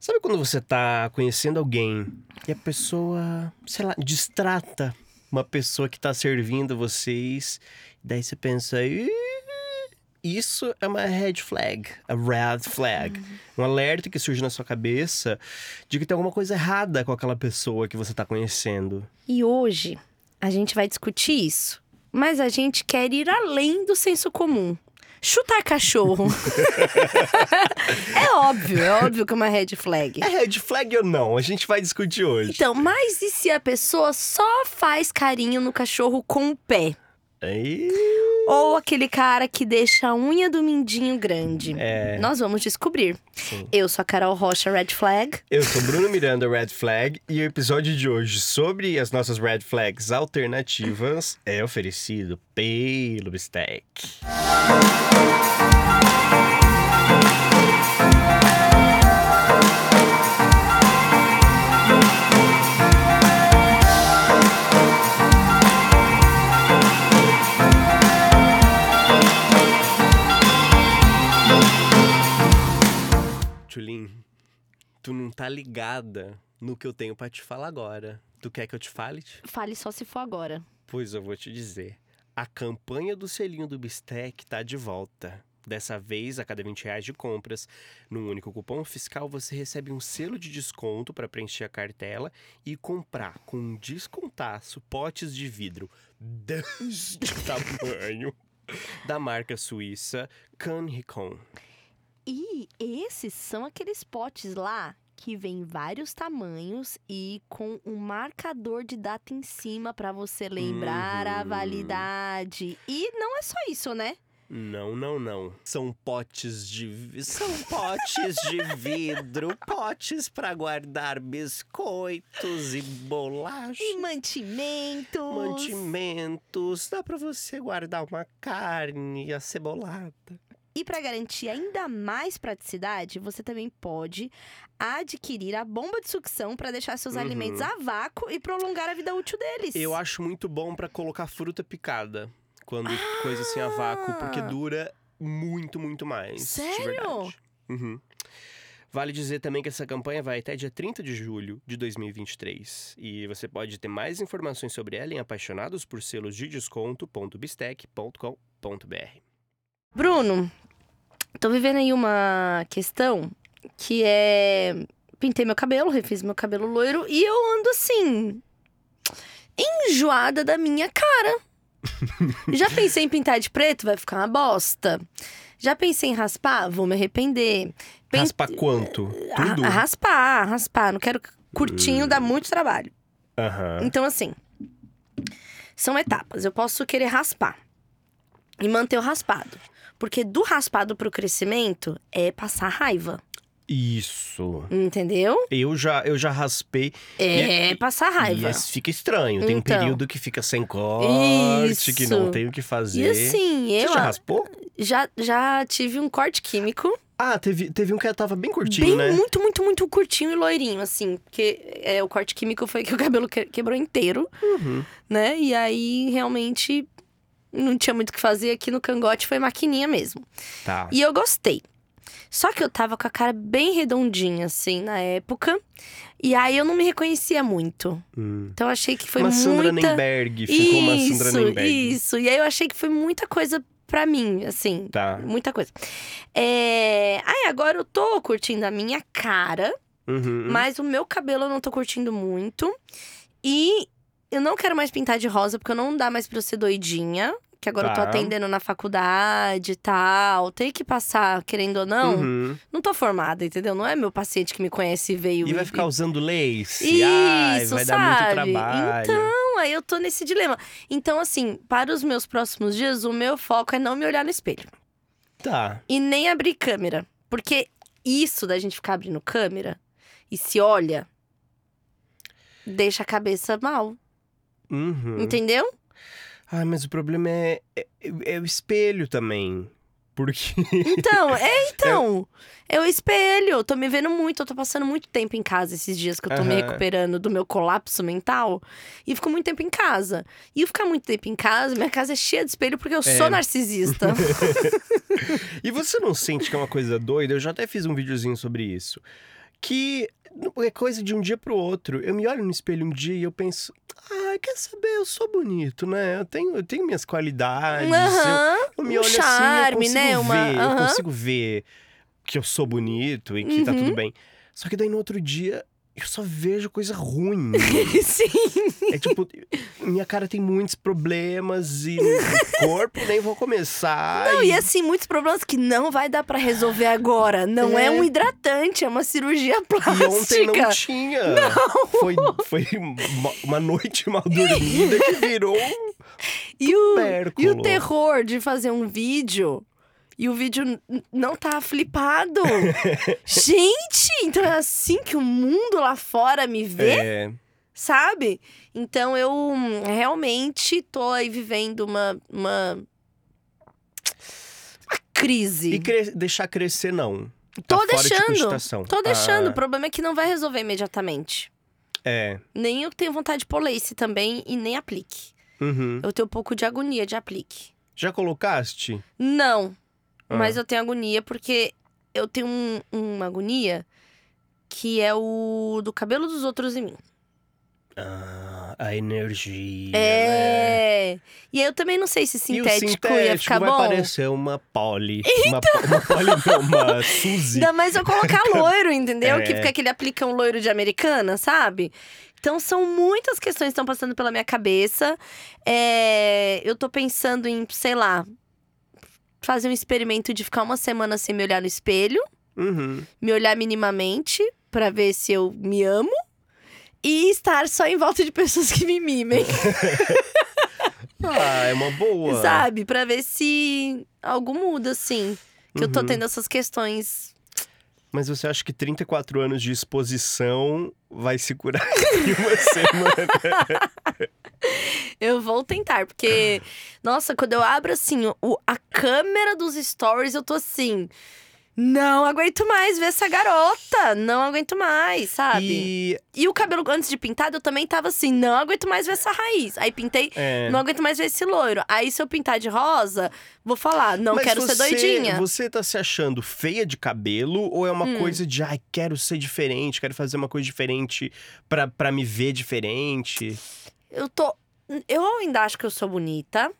Sabe quando você tá conhecendo alguém e a pessoa, sei lá, distrata uma pessoa que tá servindo vocês, daí você pensa, "Ih, isso é uma red flag, a red flag, um alerta que surge na sua cabeça de que tem alguma coisa errada com aquela pessoa que você tá conhecendo. E hoje a gente vai discutir isso. Mas a gente quer ir além do senso comum. Chutar cachorro. é óbvio, é óbvio que é uma red flag. É red flag ou não? A gente vai discutir hoje. Então, mas e se a pessoa só faz carinho no cachorro com o pé? Aí, Ou aquele cara que deixa a unha do mindinho grande? É. Nós vamos descobrir. Sim. Eu sou a Carol Rocha, red flag. Eu sou Bruno Miranda, Red Flag, e o episódio de hoje sobre as nossas Red Flags alternativas é oferecido pelo Bistec. Tulin, tu não tá ligada no que eu tenho pra te falar agora. Tu quer que eu te fale? Fale só se for agora. Pois eu vou te dizer. A campanha do selinho do Bistec tá de volta. Dessa vez, a cada 20 reais de compras, num único cupom fiscal, você recebe um selo de desconto para preencher a cartela e comprar com um descontaço potes de vidro deste tamanho da marca suíça Canricon. E esses são aqueles potes lá que vem vários tamanhos e com um marcador de data em cima pra você lembrar a Uhum. validade. E não é só isso, né? Não, não, não. São potes de são potes de vidro, potes para guardar biscoitos e bolachas, E mantimentos. mantimentos. Dá para você guardar uma carne acebolada. E para garantir ainda mais praticidade, você também pode adquirir a bomba de sucção para deixar seus Uhum. alimentos a vácuo e prolongar a vida útil deles. Eu acho muito bom para colocar fruta picada quando coisa assim a vácuo, porque dura muito, muito mais. Sério? Uhum. Vale dizer também que essa campanha vai até dia 30 de julho de 2023. E você pode ter mais informações sobre ela em apaixonados por selos de desconto.bistec.com.br. Bruno, tô vivendo aí uma questão que é. Pintei meu cabelo, refiz meu cabelo loiro e eu ando assim. enjoada da minha cara. Já pensei em pintar de preto? Vai ficar uma bosta. Já pensei em raspar? Vou me arrepender. Pen- Raspa quanto? A- Tudo? a raspar, raspar. Não quero curtinho, dá muito trabalho. Aham. Então, assim, são etapas. Eu posso querer raspar e manter o raspado. Porque do raspado pro crescimento é passar raiva. Isso. Entendeu? Eu já, eu já raspei. É E- passar E raiva. esse fica estranho. Tem um Então. período que fica sem corte, que não Isso. tem o que fazer. E assim, Você eu já raspou? já, já tive um corte químico. Ah, teve, teve um que tava bem curtinho, bem, né? muito, muito, muito curtinho e loirinho, assim. Porque é, o corte químico foi que o cabelo que- quebrou inteiro, Uhum. né? E aí, realmente, não tinha muito o que fazer. Aqui no cangote foi maquininha mesmo. Tá. E eu gostei. Só que eu tava com a cara bem redondinha, assim, na época. E aí eu não me reconhecia muito. Hum. Então eu achei que foi uma Sandra muita. Nemberg, ficou uma Sandra Isso, Nemberg. isso. E aí eu achei que foi muita coisa pra mim, assim. Tá. Muita coisa. É... Aí agora eu tô curtindo a minha cara, Uhum. mas o meu cabelo eu não tô curtindo muito. E eu não quero mais pintar de rosa, porque não dá mais pra eu ser doidinha. Que agora eu tô Tá. atendendo na faculdade e tal. Tem que passar, querendo ou não. Uhum. Não tô formada, entendeu? Não é meu paciente que me conhece e veio. E vai e- ficar usando lace. Isso, Ai, vai dar muito sabe? trabalho. Então, aí eu tô nesse dilema. Então, assim, para os meus próximos dias, o meu foco é não me olhar no espelho. Tá. E nem abrir câmera. Porque isso da gente ficar abrindo câmera e se olha, deixa a cabeça mal. Uhum. Entendeu? Ai, mas o problema é, é, é o espelho também. Porque. Então, é então. É o espelho. Eu tô me vendo muito. Eu tô passando muito tempo em casa esses dias que eu tô me Aham. recuperando do meu colapso mental. E fico muito tempo em casa. E eu ficar muito tempo em casa, minha casa é cheia de espelho porque eu sou É. narcisista. e você não sente que é uma coisa doida? Eu já até fiz um videozinho sobre isso. que é coisa de um dia pro outro. Eu me olho no espelho um dia e eu penso, ah, quer saber, eu sou bonito, né? Eu tenho, eu tenho minhas qualidades. Aham, eu, eu me um olho charme, assim, eu consigo né? Uma- ver, eu consigo ver que eu sou bonito e que tá Uhum. tudo bem. Só que daí no outro dia eu só vejo coisa ruim. Sim. É tipo, minha cara tem muitos problemas e o corpo nem vou começar. Não, e assim, muitos problemas que não vai dar pra resolver agora. Não é, É. um hidratante, é uma cirurgia E plástica. ontem não tinha. Foi, foi uma, noite mal dormida que virou um E o, e o terror de fazer um vídeo e o vídeo não tá flipado. Gente, então é assim que o mundo lá fora me vê, É, sabe? Então eu hum, realmente tô aí vivendo uma. uma... uma crise. E cre- deixar crescer, não. Tô Tá fora de deixando. cogitação. Tô deixando. O Ah, problema é que não vai resolver imediatamente. é. Nem eu tenho vontade de pôr lace também e nem aplique. Uhum. Eu tenho um pouco de agonia de aplique. Já colocaste? Não, Ah. mas eu tenho agonia porque eu tenho um- uma agonia que é o do cabelo dos outros em mim. Ah, a energia. né? É. E aí eu também não sei se E o sintético, sintético ia ficar vai bom. parecer uma poli. Uma, po- uma poli não, uma Suzy. Ainda mais eu colocar loiro, entendeu? É. Que fica aquele aplicão loiro de americana, sabe? Então são muitas questões que estão passando pela minha cabeça. É, Eu tô pensando em, sei lá, fazer um experimento de ficar uma semana sem me olhar no espelho, Uhum. me olhar minimamente pra ver se eu me amo. E estar só em volta de pessoas que me mimem, Ah, é uma boa. sabe? Pra ver se algo muda, assim. Que eu tô Uhum. tendo essas questões. Mas você acha que 34 anos de exposição vai se curar em uma semana? Eu vou tentar, porque, nossa, quando eu abro assim o, a câmera dos stories, eu tô assim. Não aguento mais ver essa garota. Não aguento mais, sabe? E, E. o cabelo antes de pintado, eu também tava assim, não aguento mais ver essa raiz. Aí pintei, É. não aguento mais ver esse loiro. Aí se eu pintar de rosa, vou falar, não Mas quero você, ser doidinha. Você tá se achando feia de cabelo ou é uma Hum. coisa de, ai, quero ser diferente, quero fazer uma coisa diferente pra, pra me ver diferente? Eu tô. Eu ainda acho que eu sou bonita.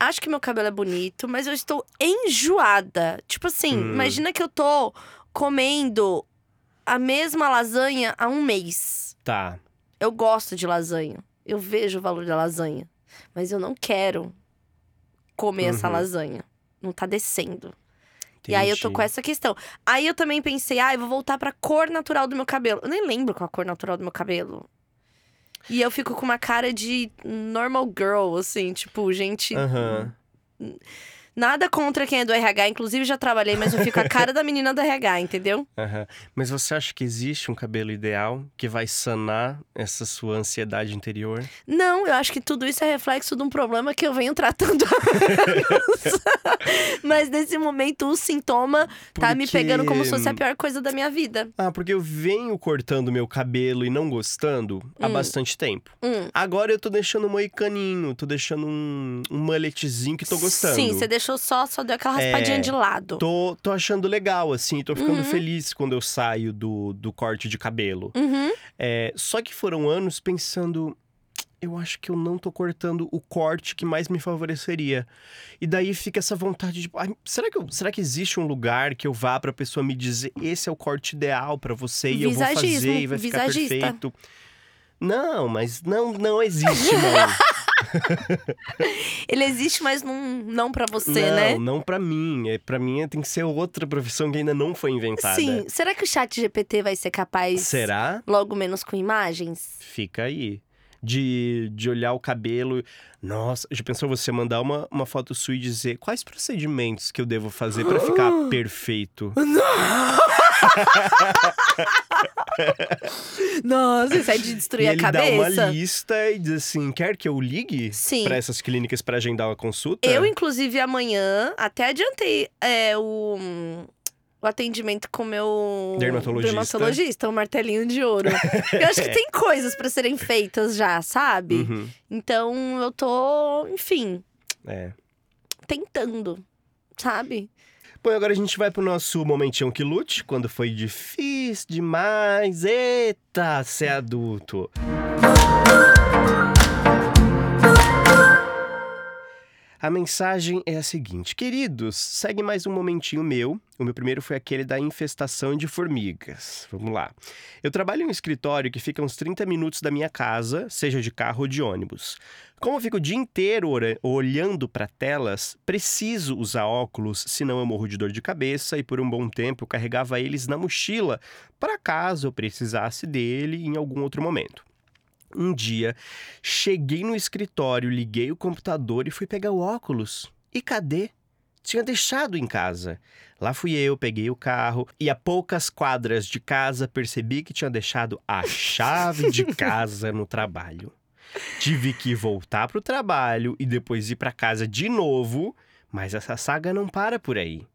Acho que meu cabelo é bonito, mas eu estou enjoada. Tipo assim, Hum. imagina que eu tô comendo a mesma lasanha há um mês. Tá. Eu gosto de lasanha. Eu vejo o valor da lasanha. Mas eu não quero comer essa Uhum. lasanha. Não tá descendo. E aí eu tô entendi. com essa questão. Aí eu também pensei, ah, eu vou voltar pra cor natural do meu cabelo. Eu nem lembro qual a cor natural do meu cabelo. E eu fico com uma cara de normal girl, assim, tipo, gente. Aham. Nada contra quem é do RH, inclusive já trabalhei, mas eu fico a cara da menina do RH, entendeu? Aham. Mas você acha que existe um cabelo ideal que vai sanar essa sua ansiedade interior? Não, eu acho que tudo isso é reflexo de um problema que eu venho tratando há anos. mas nesse momento o sintoma tá me Porque- pegando como se fosse a pior coisa da minha vida. Ah, porque eu venho cortando meu cabelo e não gostando há Hum. bastante tempo. Hum. Agora eu tô deixando um moicaninho, tô deixando um, um mulletzinho que tô gostando. Sim, você deixou só, só deu aquela raspadinha É, de lado. Tô, tô achando legal, assim, tô ficando Uhum. feliz quando eu saio do, do corte de cabelo. Uhum. É, só que foram anos pensando. Eu acho que eu não tô cortando o corte que mais me favoreceria. E daí fica essa vontade de. "Ai, será, que eu- será que existe um lugar que eu vá pra pessoa me dizer esse é o corte ideal pra você e eu vou fazer Visagismo, e vai ficar visagista. perfeito? Não, mas não, não existe, não. Ele existe, mas não, não pra você, não, né? não pra mim. É, pra mim tem que ser outra profissão que ainda não foi inventada. Sim. Será que o chat GPT vai ser capaz Será? logo menos com imagens? Fica aí. De, de olhar o cabelo. Nossa, já pensou você mandar uma, uma foto sua e dizer quais procedimentos que eu devo fazer pra ficar perfeito? Nossa, isso é de E destruir ele a dá uma cabeça. lista e diz assim: quer que eu ligue Sim. pra essas clínicas pra agendar uma consulta? Eu, inclusive, amanhã até adiantei é, o, o atendimento com o meu Dermatologista. dermatologista, o martelinho de ouro. eu acho que tem coisas pra serem feitas já, sabe? Uhum, Então eu tô, enfim, é. tentando, sabe? Bom, agora a gente vai pro nosso momentinho que lute, quando foi difícil demais. Eita, ser adulto. A mensagem é a seguinte: Queridos, segue mais um momentinho meu. O meu primeiro foi aquele da infestação de formigas. Vamos lá. Eu trabalho em um escritório que fica uns 30 minutos da minha casa, seja de carro ou de ônibus. Como eu fico o dia inteiro olhando para telas, preciso usar óculos, senão eu morro de dor de cabeça e por um bom tempo carregava eles na mochila, para caso eu precisasse dele em algum outro momento. Um dia, cheguei no escritório, liguei o computador e fui pegar o óculos. E cadê? Tinha deixado em casa. Lá fui eu, peguei o carro e a poucas quadras de casa percebi que tinha deixado a chave de casa no trabalho. Tive que voltar para o trabalho e depois ir para casa de novo, mas essa saga não para por aí.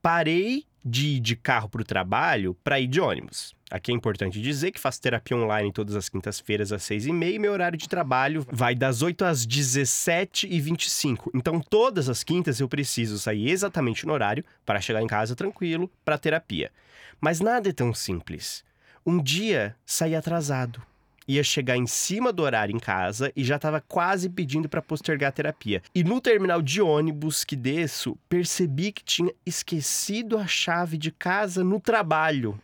Parei de ir de carro para o trabalho para ir de ônibus. Aqui é importante dizer que faço terapia online todas as quintas-feiras às 6h30 e meu horário de trabalho vai das 8 às 17h25. Então, todas as quintas eu preciso sair exatamente no horário para chegar em casa tranquilo para terapia. Mas nada é tão simples. Um dia saí atrasado ia chegar em cima do horário em casa e já estava quase pedindo para postergar a terapia. E no terminal de ônibus que desço, percebi que tinha esquecido a chave de casa no trabalho.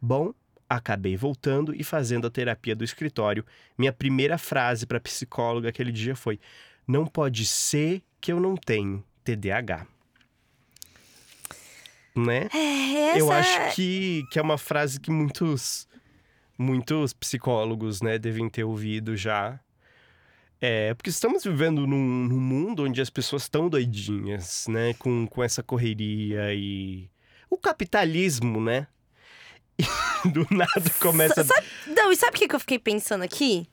Bom, acabei voltando e fazendo a terapia do escritório. Minha primeira frase para psicóloga aquele dia foi: Não pode ser que eu não tenho TDAH. Né? É, essa... Eu acho que, que é uma frase que muitos muitos psicólogos, né, devem ter ouvido já. É, porque estamos vivendo num, num mundo onde as pessoas estão doidinhas, né, com, com essa correria e o capitalismo, né? E do nada começa. Sabe, não, e sabe o que, eu fiquei pensando aqui?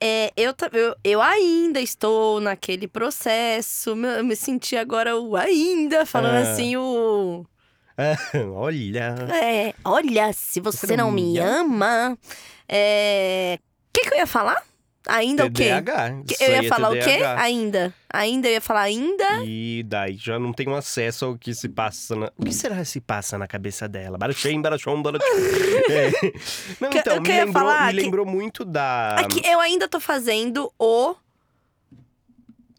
É, eu, eu, eu ainda estou naquele processo, eu me senti agora o ainda, falando ah. assim, o olha. É, olha, se você, você não, não me ama. É. O que, que eu ia falar? Ainda TDAH, o quê? Eu ia falar TDAH. o quê? Ainda. Ainda, eu ia falar ainda. E daí já não tenho acesso ao que se passa na... O que será que se passa na cabeça dela? Barachim, barachom, barachom. é. Não, então, me lembrou, me lembrou muito da... Aqui, eu ainda tô fazendo o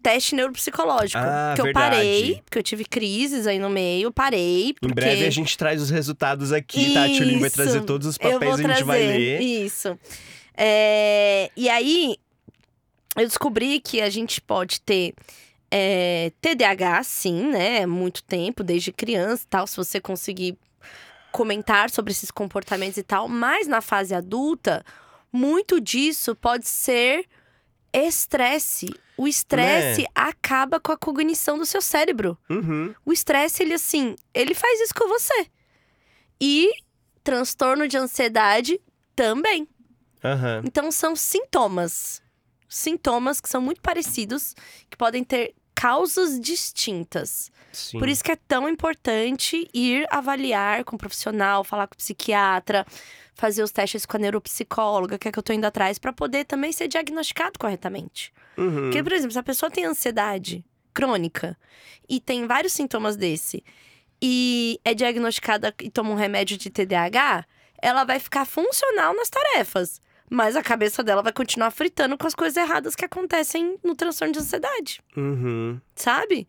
teste neuropsicológico. Ah, que verdade. eu parei, porque eu tive crises aí no meio, parei. Porque... Em breve a gente traz os resultados aqui, Isso, tá? A Tchulin vai trazer todos os papéis e a gente vai ler. Isso. É... E aí, eu descobri que a gente pode ter é, TDAH, sim, né? Muito tempo, desde criança e tal, se você conseguir comentar sobre esses comportamentos e tal. Mas na fase adulta, muito disso pode ser estresse o estresse né? acaba com a cognição do seu cérebro. Uhum. O estresse, ele assim, ele faz isso com você. E transtorno de ansiedade também. Uhum. Então são sintomas. Sintomas que são muito parecidos, que podem ter causas distintas. Sim. Por isso que é tão importante ir avaliar com um profissional, falar com o psiquiatra, fazer os testes com a neuropsicóloga, que é que eu tô indo atrás, para poder também ser diagnosticado corretamente. Uhum. Porque, por exemplo, se a pessoa tem ansiedade crônica e tem vários sintomas desse, e é diagnosticada e toma um remédio de TDAH, ela vai ficar funcional nas tarefas. Mas a cabeça dela vai continuar fritando com as coisas erradas que acontecem no transtorno de ansiedade. Uhum. Sabe?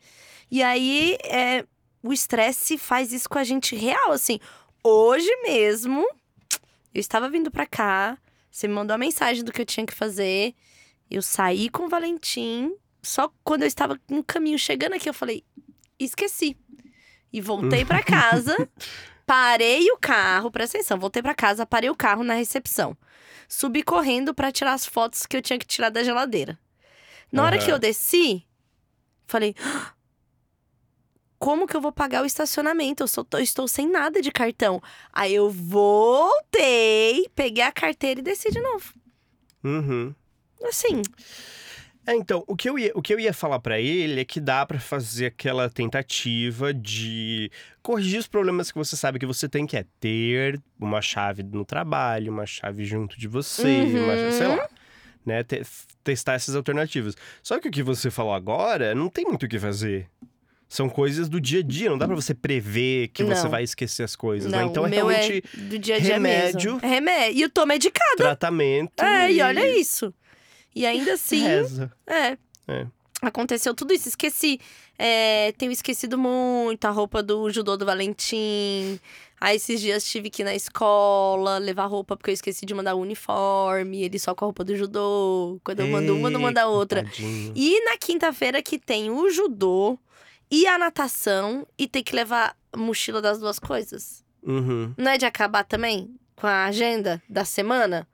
E aí, é, o estresse faz isso com a gente real, assim. Hoje mesmo, eu estava vindo pra cá, você me mandou a mensagem do que eu tinha que fazer. Eu saí com o Valentim. Só quando eu estava no caminho chegando aqui, eu falei, esqueci. E voltei para casa, parei o carro, presta atenção, voltei para casa, parei o carro na recepção. Subi correndo para tirar as fotos que eu tinha que tirar da geladeira. Na hora que eu desci, falei, ah, como que eu vou pagar o estacionamento? Eu, sou, eu estou sem nada de cartão. Aí eu voltei, peguei a carteira e desci de novo. Uhum. Assim. É, então, o que eu ia, o que eu ia falar para ele é que dá para fazer aquela tentativa de corrigir os problemas que você sabe que você tem, que é ter uma chave no trabalho, uma chave junto de você, uhum. uma, sei lá. Né, testar essas alternativas. Só que o que você falou agora, não tem muito o que fazer São coisas do dia a dia, não dá pra você prever que você Não. vai esquecer as coisas, Não, né? Então é meu realmente é do dia a dia remédio. mesmo. É remédio. E eu tô medicada. tratamento. É, e olha isso. E ainda assim, Reza. é. É. Aconteceu tudo isso. Esqueci. É, tenho esquecido muito a roupa do judô do Valentim. Aí esses dias tive que ir na escola levar roupa porque eu esqueci de mandar o uniforme. Ele só com a roupa do judô. Quando eu mando uma, não manda Eita, outra. tadinho. E na quinta-feira que tem o judô e a natação e tem que levar mochila das duas coisas. Uhum. Não é de acabar também com a agenda da semana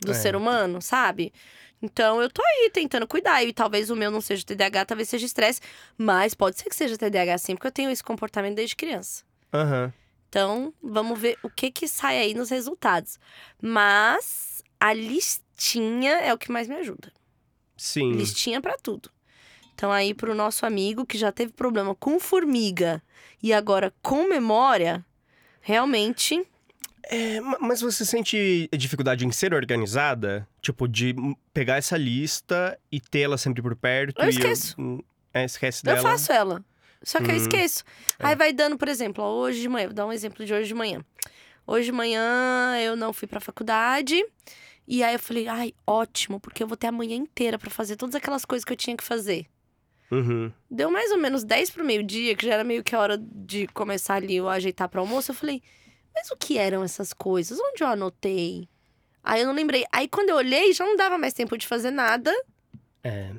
do É. ser humano, sabe? Então eu tô aí tentando cuidar. E talvez o meu não seja TDAH, talvez seja estresse. Mas pode ser que seja TDAH sim, porque eu tenho esse comportamento desde criança. Aham. Então, vamos ver o que que sai aí nos resultados. Mas a listinha é o que mais me ajuda. Sim. Listinha pra tudo. Então, aí, pro nosso amigo que já teve problema com formiga e agora com memória, realmente. É, ma- mas você sente dificuldade em ser organizada? Tipo, de hum, pegar essa lista e tê-la sempre por perto? Eu e esqueço. hum, é, esquece Eu dela? faço ela. Só que eu Uhum. esqueço. Aí vai dando, por exemplo, ó, hoje de manhã, vou dar um exemplo de hoje de manhã. Hoje de manhã eu não fui pra faculdade. E aí eu falei, ai, ótimo, porque eu vou ter a manhã inteira pra fazer todas aquelas coisas que eu tinha que fazer. Uhum. Deu mais ou menos 10 pro meio-dia, que já era meio que a hora de começar ali eu ajeitar para almoço. Eu falei, mas o que eram essas coisas? Onde eu anotei? Aí eu não lembrei. Aí quando eu olhei, já não dava mais tempo de fazer nada. É.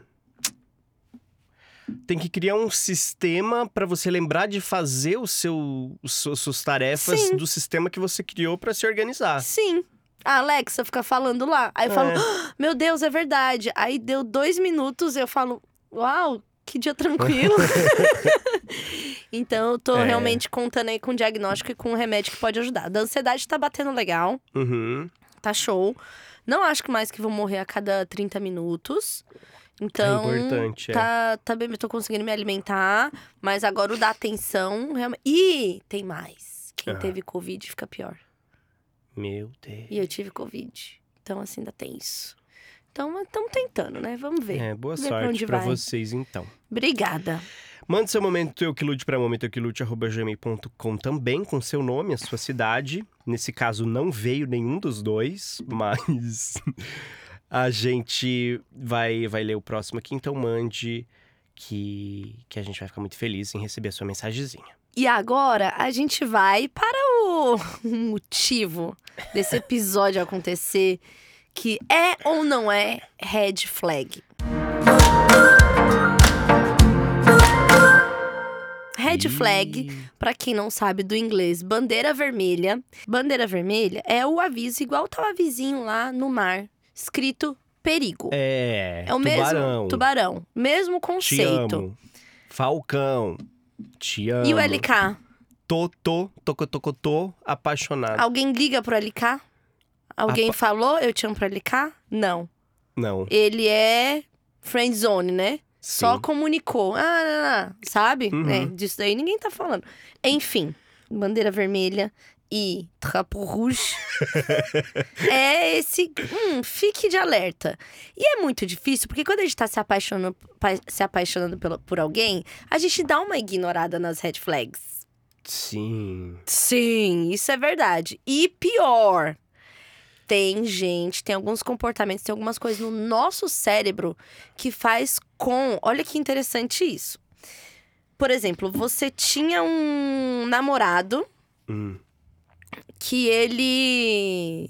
Tem que criar um sistema pra você lembrar de fazer o seu, seus- suas tarefas Sim. do sistema que você criou pra se organizar. Sim. A Alexa fica falando lá. Aí eu falo, É. "Ah, meu Deus, é verdade. Aí deu dois minutos, eu falo, uau, que dia tranquilo. então eu tô É. realmente contando aí com diagnóstico e com remédio que pode ajudar. Da ansiedade tá batendo legal. Uhum. tá show. Não acho que mais que vou morrer a cada 30 minutos. Então, é importante, é. tá, tá bem, eu tô conseguindo me alimentar, mas agora o da atenção realmente. E tem mais. Quem Ah. teve Covid fica pior. Meu Deus. E eu tive Covid. Então, assim, ainda tem isso. Então, estamos tentando, né? Vamos ver. É, boa Ver sorte vai. vocês então. Obrigada. Manda seu momento eu que lute para momentoeukilute@gmail.com também com seu nome, a sua cidade. Nesse caso não veio nenhum dos dois, mas a gente vai vai ler o próximo aqui, então mande que que a gente vai ficar muito feliz em receber a sua mensagenzinha. E agora a gente vai para o motivo desse episódio acontecer, que é ou não é red flag. Red flag, pra quem não sabe do inglês, bandeira vermelha. Bandeira vermelha é o aviso igual tá o avisinho lá no mar, escrito perigo. É, É o tubarão. mesmo tubarão, mesmo conceito. Falcão. Te amo. E o LK? Totô, tocotocotô, apaixonado. Alguém liga pro LK? Alguém Apa- falou eu te amo pro LK? Não. Não. Ele é friend zone, né? Só Sim. comunicou. Ah, não, não, sabe? Uhum. É, disso daí ninguém tá falando. Enfim, bandeira vermelha e trapo rouge é esse. Hum, fique de alerta. E é muito difícil, porque quando a gente tá se apaixonando, pa- se apaixonando pelo- por alguém, a gente dá uma ignorada nas red flags. Sim. Sim, isso é verdade. E pior, tem gente, tem alguns comportamentos, tem algumas coisas no nosso cérebro que faz com. Olha que interessante isso. Por exemplo, você tinha um namorado Hum. que ele.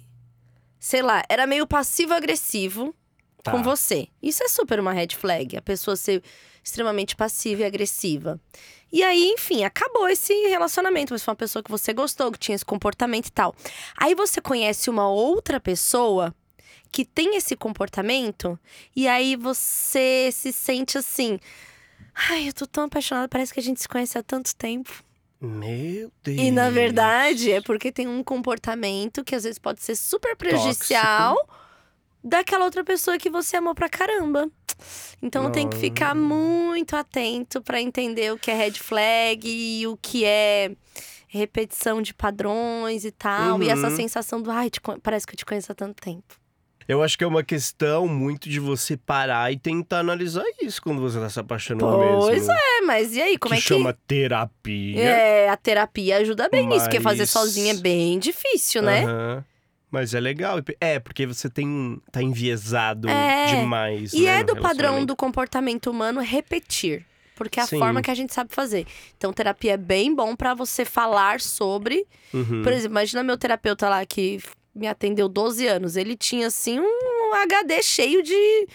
Sei lá, era meio passivo-agressivo Tá. com você. Isso é super uma red flag, a pessoa ser extremamente passiva e agressiva. E aí, enfim, acabou esse relacionamento, mas foi uma pessoa que você gostou, que tinha esse comportamento e tal. Aí você conhece uma outra pessoa que tem esse comportamento, e aí você se sente assim. Ai, eu tô tão apaixonada, parece que a gente se conhece há tanto tempo. Meu Deus. E na verdade é porque tem um comportamento que às vezes pode ser super prejudicial daquela outra pessoa que você amou pra caramba. Então tem que ficar muito atento pra entender o que é red flag e o que é repetição de padrões e tal. E essa Uhum. sensação do ai, parece que eu te conheço há tanto tempo. Eu acho que é uma questão muito de você parar e tentar analisar isso quando você tá se apaixonando Pois mesmo. é, mas e aí, como que é que. chama terapia. É, a terapia ajuda bem nisso, porque fazer Mas- sozinha é bem difícil, né? Aham. Mas é legal. É, porque você tem. tá enviesado É. demais. E né, é do padrão do comportamento humano repetir. Porque é a Sim. forma que a gente sabe fazer. Então, terapia é bem bom pra você falar sobre. Uhum. Por exemplo, imagina meu terapeuta lá que me atendeu 12 anos. Ele tinha, assim, um HD cheio de.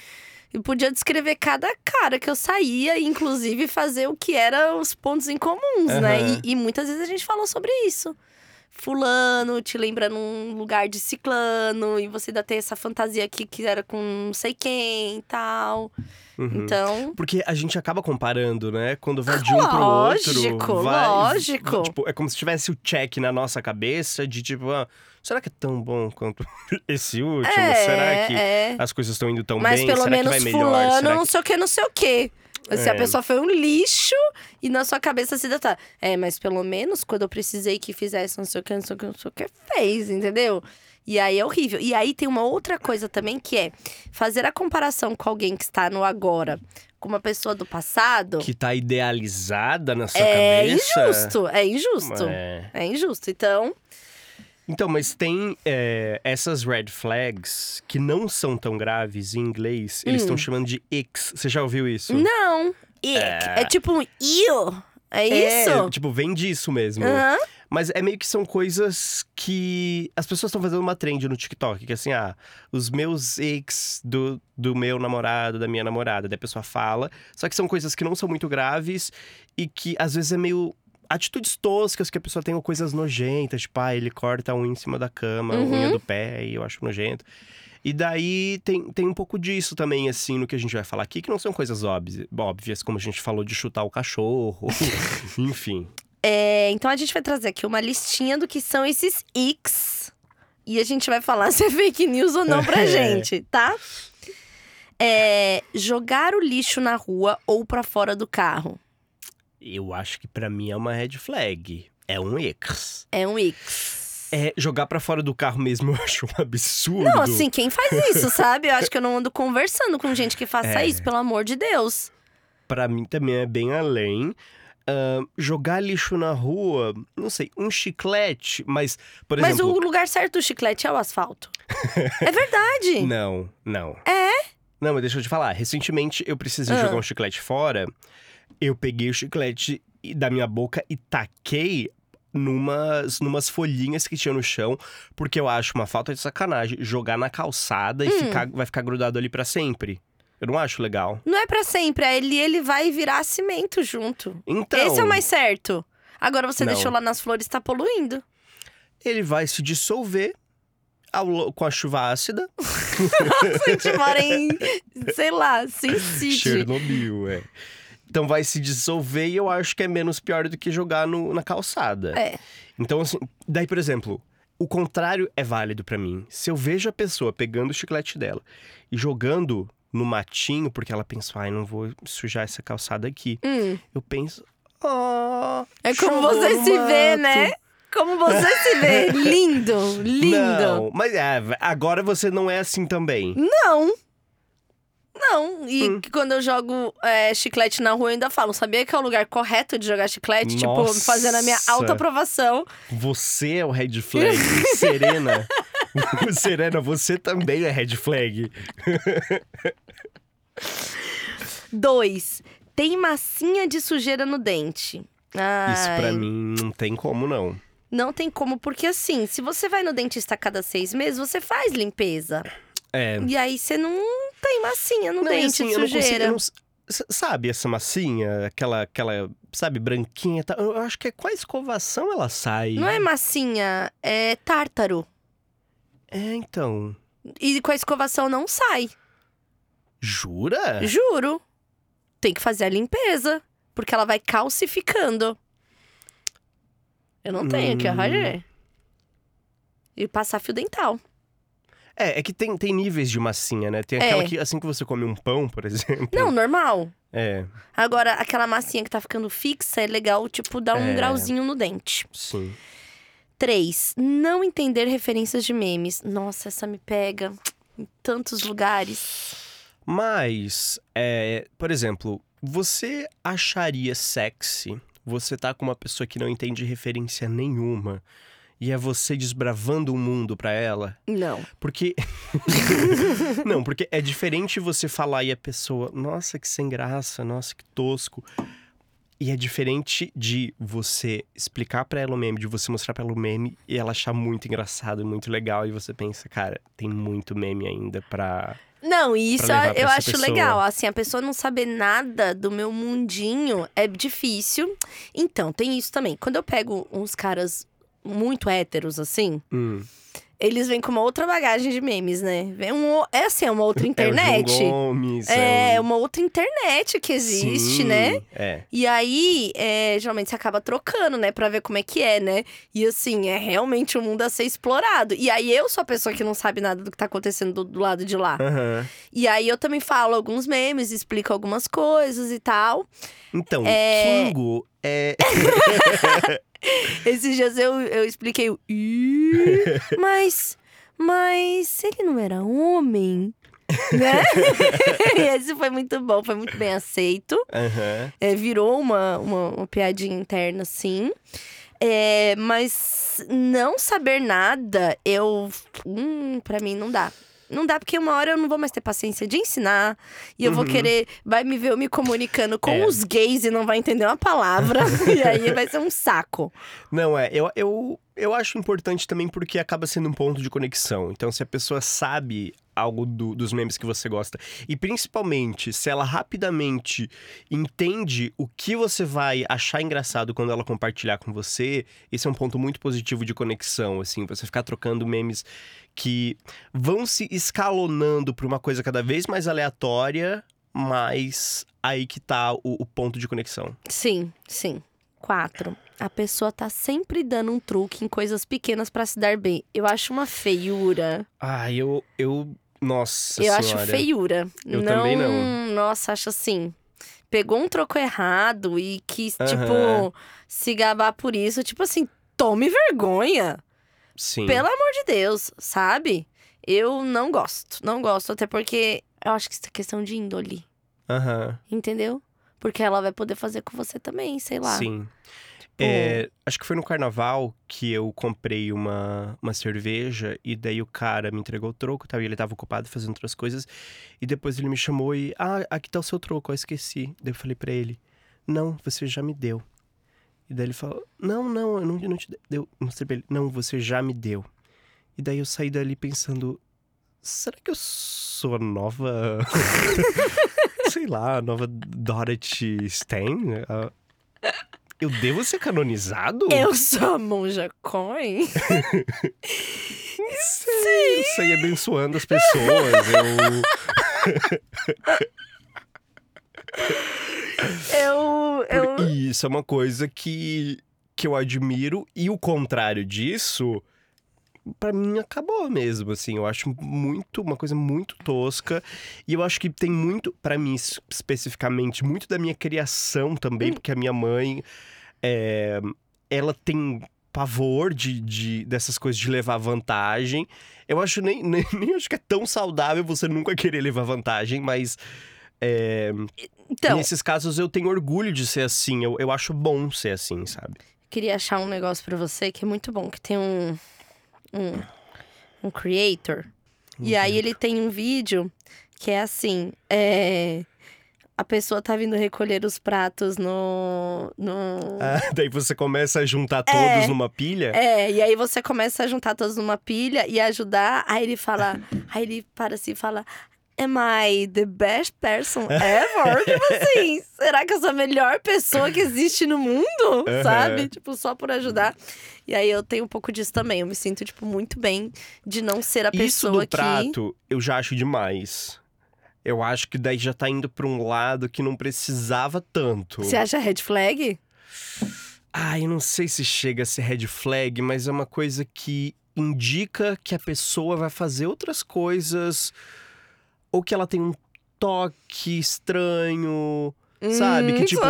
Eu podia descrever cada cara que eu saía, e inclusive fazer o que eram os pontos em comuns, né? Aham. E, e muitas vezes a gente falou sobre isso. Fulano te lembra num lugar de ciclano, e você ainda tem essa fantasia aqui que era com não sei quem e tal. Uhum. Então. Porque a gente acaba comparando, né? Quando vai de um pro outro. Lógico, vai, lógico. tipo, é como se tivesse o check na nossa cabeça de tipo, ah, será que é tão bom quanto esse último? é, será que é. as coisas estão indo tão Mas bem? pelo será menos que vai melhor? fulano, Será não que... sei o que, não sei o que. Se a É. pessoa foi um lixo e na sua cabeça se detalha. É, mas pelo menos quando eu precisei que fizesse não sei o que, não sei o que, não sei o que, fez, entendeu? E aí é horrível. E aí tem uma outra coisa também que é fazer a comparação com alguém que está no agora, com uma pessoa do passado. que tá idealizada na sua é cabeça. injusto, é injusto. É. É injusto. Então, Então, mas tem é, essas red flags que não são tão graves em inglês. Eles Hum. estão chamando de icks. Você já ouviu isso? não. Ick. É, tipo um iu. É isso? É, tipo, vem disso mesmo. Mas é meio que são coisas que as pessoas estão fazendo uma trend no TikTok, que é assim, ah, os meus ex do, do meu namorado, da minha namorada, daí a pessoa fala. Só que são coisas que não são muito graves e que às vezes é meio atitudes toscas que a pessoa tem ou coisas nojentas, tipo, ah, ele corta a unha em cima da cama, Uhum. unha do pé, e eu acho nojento. E daí tem, tem um pouco disso também, assim, no que a gente vai falar aqui, que não são coisas óbvias, óbvias como a gente falou de chutar o cachorro, enfim. É, então a gente vai trazer aqui uma listinha do que são esses icks. E a gente vai falar se é fake news ou não pra É. gente, tá? É, jogar o lixo na rua ou pra fora do carro. Eu acho que pra mim é uma red flag. É um ex. É um icks. É, jogar pra fora do carro mesmo eu acho um absurdo. Não, assim, quem faz isso, sabe? Eu acho que eu não ando conversando com gente que faça É. isso, pelo amor de Deus. Pra mim também é bem além. Ahn, jogar lixo na rua, não sei, um chiclete, mas, por Mas exemplo. o lugar certo do chiclete é o asfalto. é verdade. Não, não. É? Não, mas deixa eu te falar. Recentemente eu precisei Ah. jogar um chiclete fora. Eu peguei o chiclete da minha boca e taquei numas, numas folhinhas que tinha no chão, porque eu acho uma falta de sacanagem jogar na calçada e Hum. ficar, vai ficar grudado ali pra sempre. Eu não acho legal. Não é pra sempre, ele, ele vai virar cimento junto. Então, Esse é o mais certo. Agora você Não. deixou lá nas flores, tá poluindo. ele vai se dissolver ao com a chuva ácida. a gente mora em, sei lá, Sin City. Chernobyl, é. Então vai se dissolver e eu acho que é menos pior do que jogar no- na calçada. É. Então, assim, daí, por exemplo, o contrário é válido pra mim. Se eu vejo a pessoa pegando o chiclete dela e jogando no matinho, porque ela pensa, ai, não vou sujar essa calçada aqui. Hum, Eu penso, ah. é como você se vê, mato." né? Como você se vê. Lindo, lindo. Não, mas é, agora você não é assim também. Não. Não. E Hum. que quando eu jogo é, chiclete na rua, eu ainda falo. Sabia que é o lugar correto de jogar chiclete? Tipo, Nossa. fazendo a minha autoaprovação. Você é o red flag, Serena. Serena, você também é red flag. Dois. Tem massinha de sujeira no dente. Isso pra Ai, mim não tem como, não. Não tem como, porque assim, se você vai no dentista a cada seis meses, você faz limpeza. É. E aí você não tem massinha no Não, dente assim, de consigo- sujeira. não s- sabe essa massinha, aquela, aquela, sabe, branquinha tal? Eu acho que é com a escovação ela sai. Não é massinha, é tártaro. É, então. E com a escovação não sai. Jura? Juro. Tem que fazer a limpeza. Porque ela vai calcificando. Eu não tenho Hum. Roger. E passar fio dental. É, é que tem, tem níveis de massinha, né? Tem aquela É. que, assim que você come um pão, por exemplo. Não, normal. É, Agora, aquela massinha que tá ficando fixa é legal, tipo, dar um É. grauzinho no dente. sim. Três, não entender referências de memes. Nossa, essa me pega. em tantos lugares. Mas, é, por exemplo, você acharia sexy você tá com uma pessoa que não entende referência nenhuma e é você desbravando o mundo pra ela? Não. Porque. não, porque é diferente você falar e a pessoa, nossa, que sem graça, nossa, que tosco. E é diferente de você explicar para ela o meme, de você mostrar para ela o meme e ela achar muito engraçado, muito legal. E você pensa, cara, tem muito meme ainda pra. Não, e isso pra eu acho pessoa. legal. Assim, a pessoa não saber nada do meu mundinho é difícil. Então, tem isso também. Quando eu pego uns caras muito héteros, assim, Hum. eles vêm com uma outra bagagem de memes, né? Vem um, é assim, é uma outra internet. É o João Gomes, É, o- uma outra internet que existe, Sim, né? É. E aí, é, geralmente você acaba trocando, né? Pra ver como é que é, né? E assim, é realmente um mundo a ser explorado. E aí, eu sou a pessoa que não sabe nada do que tá acontecendo do, do lado de lá. Aham. E aí, eu também falo alguns memes, explico algumas coisas e tal. Então, É. Kingo é. Esses dias eu, eu expliquei o. "Ih, Mas. Mas ele não era homem? Né? e esse foi muito bom, foi muito bem aceito. Aham. É, virou uma, uma, uma piadinha interna, assim. É, mas não saber nada, eu. Hum, pra mim não dá. Não dá, porque uma hora eu não vou mais ter paciência de ensinar. E eu vou Uhum. querer. Vai me ver eu me comunicando com É. os gays e não vai entender uma palavra. e aí vai ser um saco. Não, é. Eu, eu, eu acho importante também porque acaba sendo um ponto de conexão. Então, se a pessoa sabe algo do- dos memes que você gosta, e principalmente se ela rapidamente entende o que você vai achar engraçado quando ela compartilhar com você, esse é um ponto muito positivo de conexão, assim, você ficar trocando memes que vão se escalonando para uma coisa cada vez mais aleatória, mas aí que tá o- o ponto de conexão. Sim, sim. Quatro. A pessoa tá sempre dando um truque em coisas pequenas pra se dar bem. Eu acho uma feiura. Ah, eu. eu nossa eu senhora. acho feiura. Eu também não. Nossa, acho assim. Pegou um troco errado e quis, Aham. tipo, se gabar por isso. Tipo assim, tome vergonha. Sim. Pelo amor de Deus, sabe? Eu não gosto. Não gosto, até porque eu acho que isso é questão de índole. Aham. Entendeu? Porque ela vai poder fazer com você também, sei lá. Sim. É, acho que foi no carnaval que eu comprei uma, uma cerveja e daí o cara me entregou o troco, tá? e ele tava ocupado fazendo outras coisas. E depois ele me chamou e, ah, aqui tá o seu troco, eu esqueci. Daí eu falei pra ele, não, você já me deu. E daí ele falou, não, não, eu não, eu não te deu. Eu Mostrei pra ele, não, você já me deu. E daí eu saí dali pensando, será que eu sou a nova. sei lá, a nova Dorothy Stein? Ah, Eu devo ser canonizado? Eu sou a monja coin. Sim. Eu saí abençoando as pessoas. Eu... Eu. eu... Isso é uma coisa que, que eu admiro. E o contrário disso, pra mim, acabou mesmo, assim. Eu acho muito, uma coisa muito tosca. E eu acho que tem muito, pra mim es- especificamente, muito da minha criação também. Porque a minha mãe, é, ela tem pavor de, de- dessas coisas de levar vantagem. Eu acho nem, nem, nem acho que é tão saudável você nunca querer levar vantagem, mas... é, Então, Nesses casos eu tenho orgulho de ser assim. Eu, eu acho bom ser assim, sabe? queria achar um negócio pra você que é muito bom, que tem um. Um, um creator. E aí ele tem um vídeo que é assim. É. A pessoa tá vindo recolher os pratos no. no... Ah, daí você começa a juntar todos É. numa pilha. É, e aí você começa a juntar todos numa pilha e ajudar. Aí ele fala. aí ele para assim e fala. Am I the best person ever? tipo assim, será que eu sou a melhor pessoa que existe no mundo? Aham. Sabe? Tipo, só por ajudar. E aí eu tenho um pouco disso também. Eu me sinto, tipo, muito bem de não ser a Isso pessoa do que. prato, eu já acho demais. Eu acho que daí já tá indo pra um lado que não precisava tanto. Você acha red flag? Ah, eu não sei se chega a ser red flag, mas é uma coisa que indica que a pessoa vai fazer outras coisas ou que ela tem um toque estranho. Sabe, que Hum, tipo-.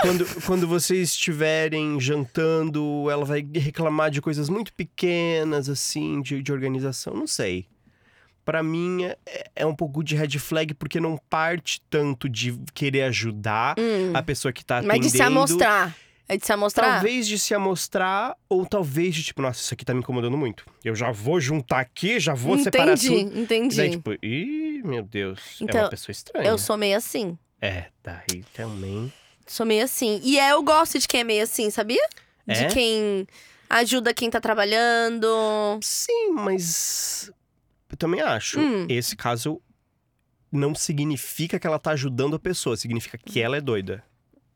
Quando, quando vocês estiverem jantando, ela vai reclamar de coisas muito pequenas, assim, de, de organização. Não sei. Pra mim é, é um pouco de red flag porque não parte tanto de querer ajudar Hum. a pessoa que tá Mas atendendo. de se amostrar. É de se amostrar? Talvez de se amostrar, ou talvez de tipo, nossa, isso aqui tá me incomodando muito. Eu já vou juntar aqui, já vou separar entendi, tudo. entendi. E daí, tipo, ih, meu Deus. é Então, uma pessoa estranha. Eu sou meio assim. É, daí também. Sou meio assim. E é, eu gosto de quem é meio assim, sabia? De É? quem ajuda quem tá trabalhando. Sim, mas. Eu também acho. Hum. Esse caso não significa que ela tá ajudando a pessoa, significa que ela é doida.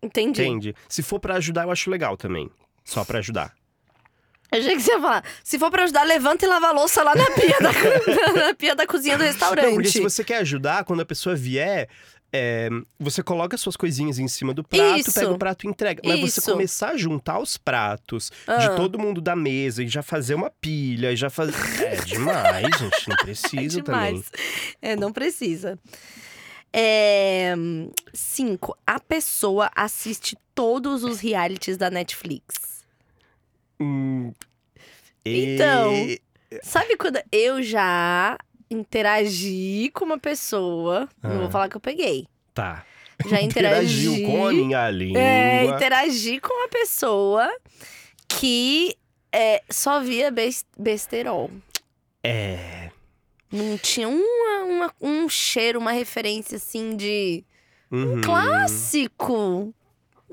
Entendi. Entende? Se for pra ajudar, eu acho legal também. Só pra ajudar. Eu achei que você ia falar. Se for pra ajudar, levanta e lava a louça lá na pia da, na pia da cozinha do restaurante. Não, porque se você quer ajudar, quando a pessoa vier, é, você coloca suas coisinhas em cima do prato, Isso. pega o prato e entrega. Mas você Isso. começar a juntar os pratos Ah. de todo mundo da mesa e já fazer uma pilha, e já fazer. É demais, gente. Não precisa também. Demais. É, não precisa. É, cinco. A pessoa assiste todos os realities da Netflix. Hum, Então. e- Sabe quando eu já interagi com uma pessoa? Não vou Ah. falar que eu peguei. Tá. Já interagi. Interagiu com a minha língua. É, interagi com uma pessoa que é, só via bes- besterol. É. Não tinha uma, uma- um cheiro, uma referência assim de Uhum. clássico.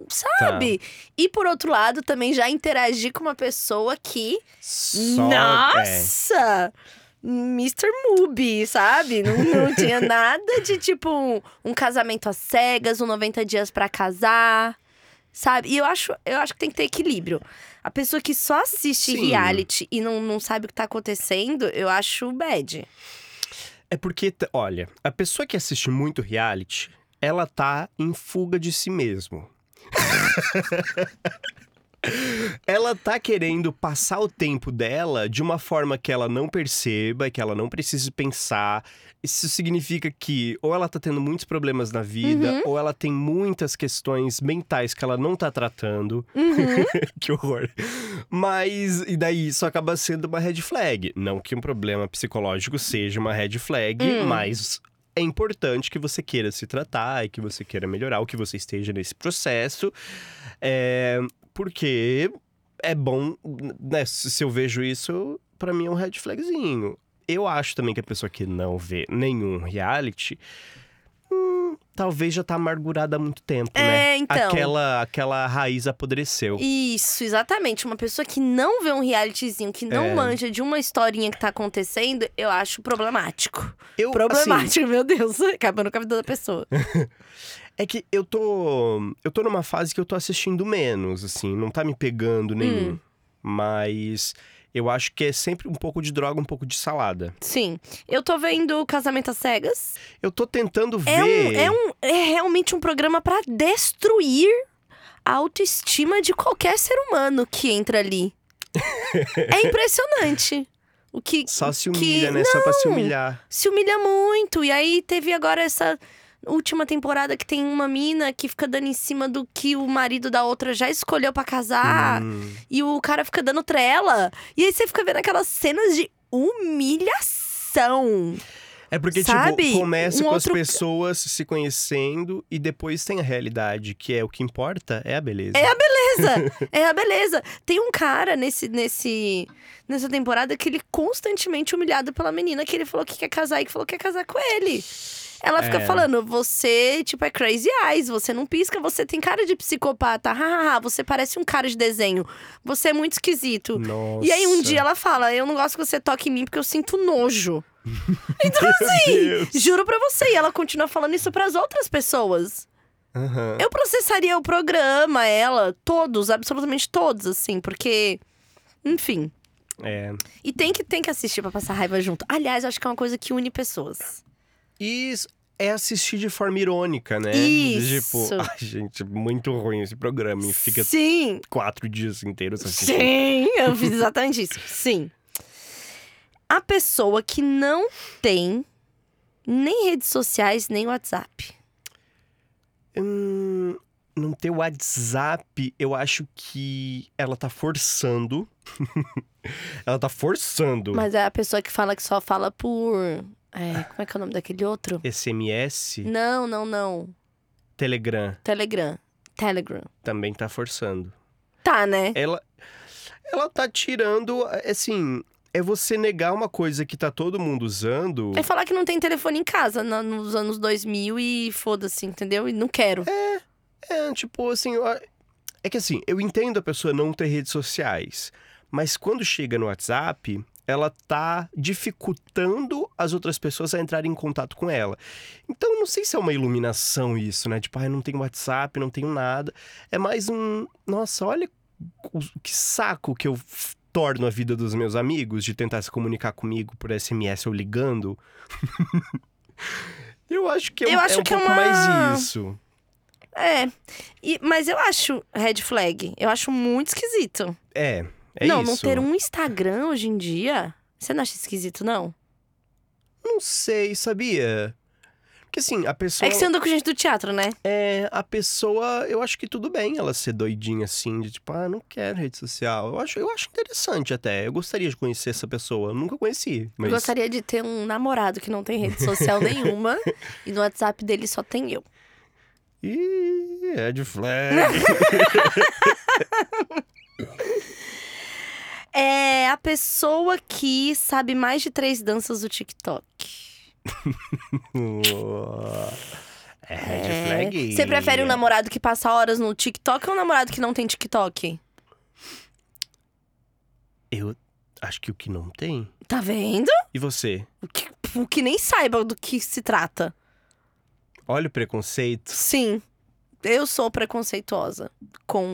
Sabe? E por outro lado, também já interagi com uma pessoa que. Só- é. Nossa! Mr. Mubi, sabe? Não, não tinha nada de tipo um, um casamento às cegas, um 90 dias pra casar. Sabe? E eu acho, eu acho que tem que ter equilíbrio. A pessoa que só assiste Sim. reality e não, não sabe o que tá acontecendo, eu acho bad. É porque, olha, a pessoa que assiste muito reality, ela tá em fuga de si mesmo. ela tá querendo passar o tempo dela de uma forma que ela não perceba, que ela não precise pensar. Isso significa que ou ela tá tendo muitos problemas na vida, Uhum. ou ela tem muitas questões mentais que ela não tá tratando. Uhum. que horror. Mas, e daí isso acaba sendo uma red flag. Não que um problema psicológico seja uma red flag, Hum. mas é importante que você queira se tratar e que você queira melhorar, ou que você esteja nesse processo. É, porque é bom, né? Se eu vejo isso, pra mim é um red flagzinho. Eu acho também que a pessoa que não vê nenhum reality. hum, talvez já tá amargurada há muito tempo, né? É, então. Aquela, aquela raiz apodreceu. Isso, exatamente. Uma pessoa que não vê um realityzinho, que não É. manja de uma historinha que tá acontecendo, eu acho problemático. Eu, assim, Problemático, meu Deus. Acabando com a vida da pessoa. é que eu tô. Eu tô numa fase que eu tô assistindo menos, assim, não tá me pegando nenhum. Hum. Mas eu acho que é sempre um pouco de droga, um pouco de salada. Sim. Eu tô vendo Casamento às Cegas. Eu tô tentando ver. É, um, é, um, é realmente um programa pra destruir a autoestima de qualquer ser humano que entra ali. é impressionante. O que Só se que- humilha, né? Só pra se Não. humilhar. se humilha muito. E aí teve agora essa última temporada que tem uma mina que fica dando em cima do que o marido da outra já escolheu pra casar. Hum. E o cara fica dando trela. E aí você fica vendo aquelas cenas de humilhação. É porque, Sabe? tipo, começa Um com outro- as pessoas se conhecendo e depois tem a realidade, que é o que importa, é a beleza. É a beleza! é a beleza. Tem um cara nesse, nesse, nessa temporada que ele constantemente humilhado pela menina que ele falou que quer casar e que falou que quer casar com ele. Ela fica É. falando, você, tipo, é crazy eyes, você não pisca, você tem cara de psicopata, hahaha, você parece um cara de desenho, você é muito esquisito. Nossa. E aí um dia ela fala, eu não gosto que você toque em mim porque eu sinto nojo. Então assim, juro pra você, e ela continua falando isso pras outras pessoas. Aham. Eu processaria o programa, ela, todos, absolutamente todos, assim, porque. Enfim. É. E tem que, tem que assistir pra passar raiva junto. Aliás, acho que é uma coisa que une pessoas. Isso é assistir de forma irônica, né? Isso. Tipo, ai, gente, muito ruim esse programa. E fica Sim! quatro dias inteiros assistindo. Sim! Eu fiz exatamente isso. Sim. A pessoa que não tem nem redes sociais, nem WhatsApp. Hum, não ter WhatsApp, eu acho que ela tá forçando. ela tá forçando. Mas é a pessoa que fala que só fala por É, como é que é o nome daquele outro? SMS, Não, não, não. Telegram Telegram. Telegram. também tá forçando. Tá, né? Ela, ela tá tirando, assim, é você negar uma coisa que tá todo mundo usando. É falar que não tem telefone em casa na- nos anos 2000 e foda-se, entendeu? E não quero. É, tipo, assim, eu é que assim, eu entendo a pessoa não ter redes sociais, mas quando chega no WhatsApp, ela tá dificultando as outras pessoas a entrarem em contato com ela. Então, não sei se é uma iluminação isso, né? Tipo, ai, não tenho WhatsApp, não tenho nada. É mais um, nossa, olha que saco que eu torno a vida dos meus amigos de tentar se comunicar comigo por SMS ou ligando. eu acho que é um, Eu acho é um que é pouco uma- mais isso. É. E- mas eu acho red flag. Eu acho muito esquisito. É, é não, isso. não ter um Instagram hoje em dia. Você não acha esquisito, não? Não sei, sabia? Porque assim, a pessoa. É que você anda com gente do teatro, né? É, a pessoa, eu acho que tudo bem ela ser doidinha assim, de tipo, ah, não quero rede social. Eu acho, eu acho interessante até. Eu gostaria de conhecer essa pessoa. Eu nunca conheci, mas. Eu gostaria de ter um namorado que não tem rede social nenhuma. e no WhatsApp dele só tem eu. Ih, é de flag. É a pessoa que sabe mais de três danças do TikTok. é red flag. Você prefere um namorado que passa horas no TikTok ou um namorado que não tem TikTok? Eu acho que o que não tem. Tá vendo? E você? O que, o que nem saiba do que se trata. Olha o preconceito. Sim, eu sou preconceituosa com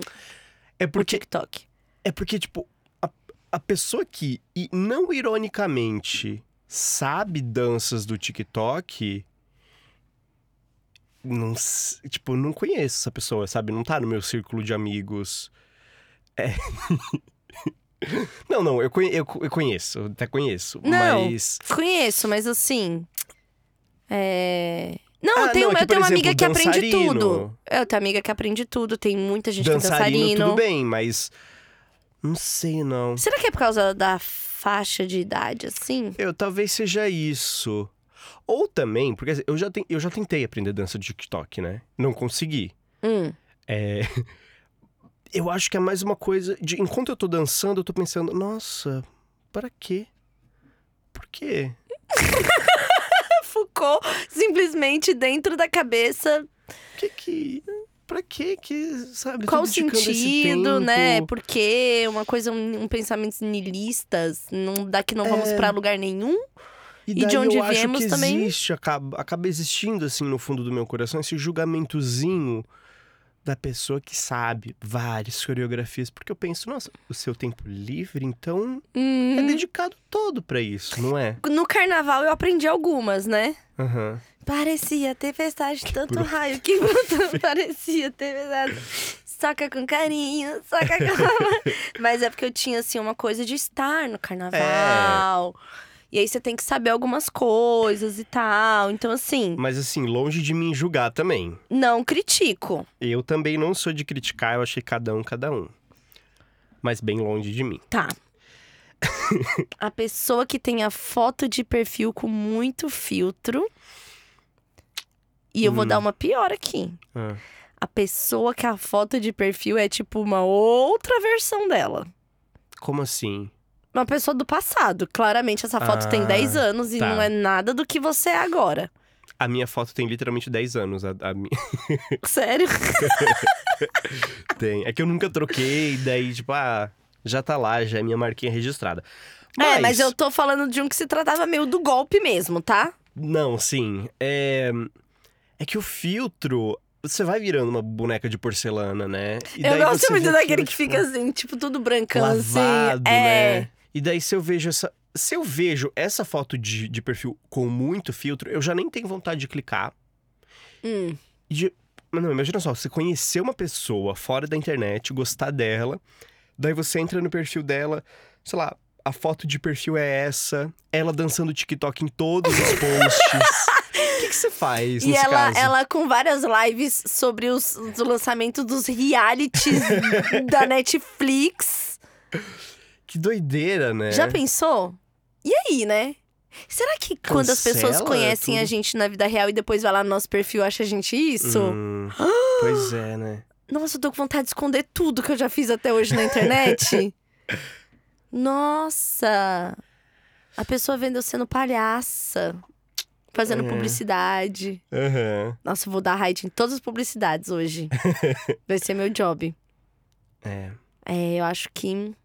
É o porque TikTok. É porque, tipo, a, a pessoa que, e não ironicamente, sabe danças do TikTok. Não, tipo, não conheço essa pessoa, sabe? Não tá no meu círculo de amigos. É. não, não, eu, conhe- eu, eu conheço, eu até conheço. Não. Mas. Conheço, mas assim. É. Não, Ah, eu tenho, não, é que, eu tenho por uma amiga exemplo, que aprende dançarino. tudo. Eu tenho amiga que aprende tudo, tem muita gente que é dançarino, dançarino. tudo bem, mas. Não sei, não. Será que é por causa da faixa de idade, assim? Eu talvez seja isso. Ou também, porque assim, eu já, ten- eu já tentei aprender dança de TikTok, né? Não consegui. Hum. É. Eu acho que é mais uma coisa de. Enquanto eu tô dançando, eu tô pensando, nossa, para quê? Por quê? Foucault simplesmente dentro da cabeça. Que que. Pra quê que, sabe? Qual o sentido, né? Porque uma coisa, um, um pensamentos nihilistas, não, daqui não vamos É. pra lugar nenhum. E, de daí onde eu acho viemos que também. existe, acaba, acaba existindo, assim, no fundo do meu coração, esse julgamentozinho da pessoa que sabe várias coreografias. Porque eu penso, nossa, o seu tempo livre, então, Hum, é dedicado todo pra isso, não é? No carnaval eu aprendi algumas, né? Aham. Parecia tempestade, tanto raio que. Parecia tempestade. Soca com carinho, soca com... Mas é porque eu tinha, assim, uma coisa de estar no carnaval. E aí você tem que saber algumas coisas e tal. Então, assim, Mas assim, longe de me julgar também. não critico. Eu também não sou de criticar, eu achei cada um, cada um. Mas bem longe de mim. Tá. a pessoa que tem a foto de perfil com muito filtro. E eu vou Hum. dar uma pior aqui. Ah. A pessoa que a foto de perfil é tipo uma outra versão dela. Como assim? Uma pessoa do passado. Claramente, essa foto tem Ah, 10 anos e tá. não é nada do que você é agora. A minha foto tem literalmente 10 anos. A, a minha... Sério? tem. É que eu nunca troquei, daí, tipo, ah, já tá lá, já é minha marquinha registrada. É, mas eu tô falando de um que se tratava meio do golpe mesmo, tá? Não, sim. É... é que o filtro. Você vai virando uma boneca de porcelana, né? E eu gosto muito daquele que tipo, fica assim, tipo, tudo brancão lavado, assim. É. né? E daí se eu vejo essa. Se eu vejo essa foto de, de perfil com muito filtro, eu já nem tenho vontade de clicar. Hum. E de- Mas não, imagina só, você conhecer uma pessoa fora da internet, gostar dela, daí você entra no perfil dela, sei lá, a foto de perfil é essa, ela dançando TikTok em todos os posts. O que, que você faz E ela, caso? ela com várias lives sobre os, os lançamentos dos realities da Netflix. Que doideira, né? Já pensou? E aí, né? Será que quando as pessoas Cancela conhecem a tudo. gente na vida real e depois vai lá no nosso perfil acha a gente isso? Hum, pois é, né? Nossa, eu tô com vontade de esconder tudo que eu já fiz até hoje na internet. Nossa! A pessoa vendo eu sendo palhaça. Fazendo É. publicidade. Aham. Nossa, eu vou dar raid em todas as publicidades hoje. Vai ser meu job. É. É, eu acho que.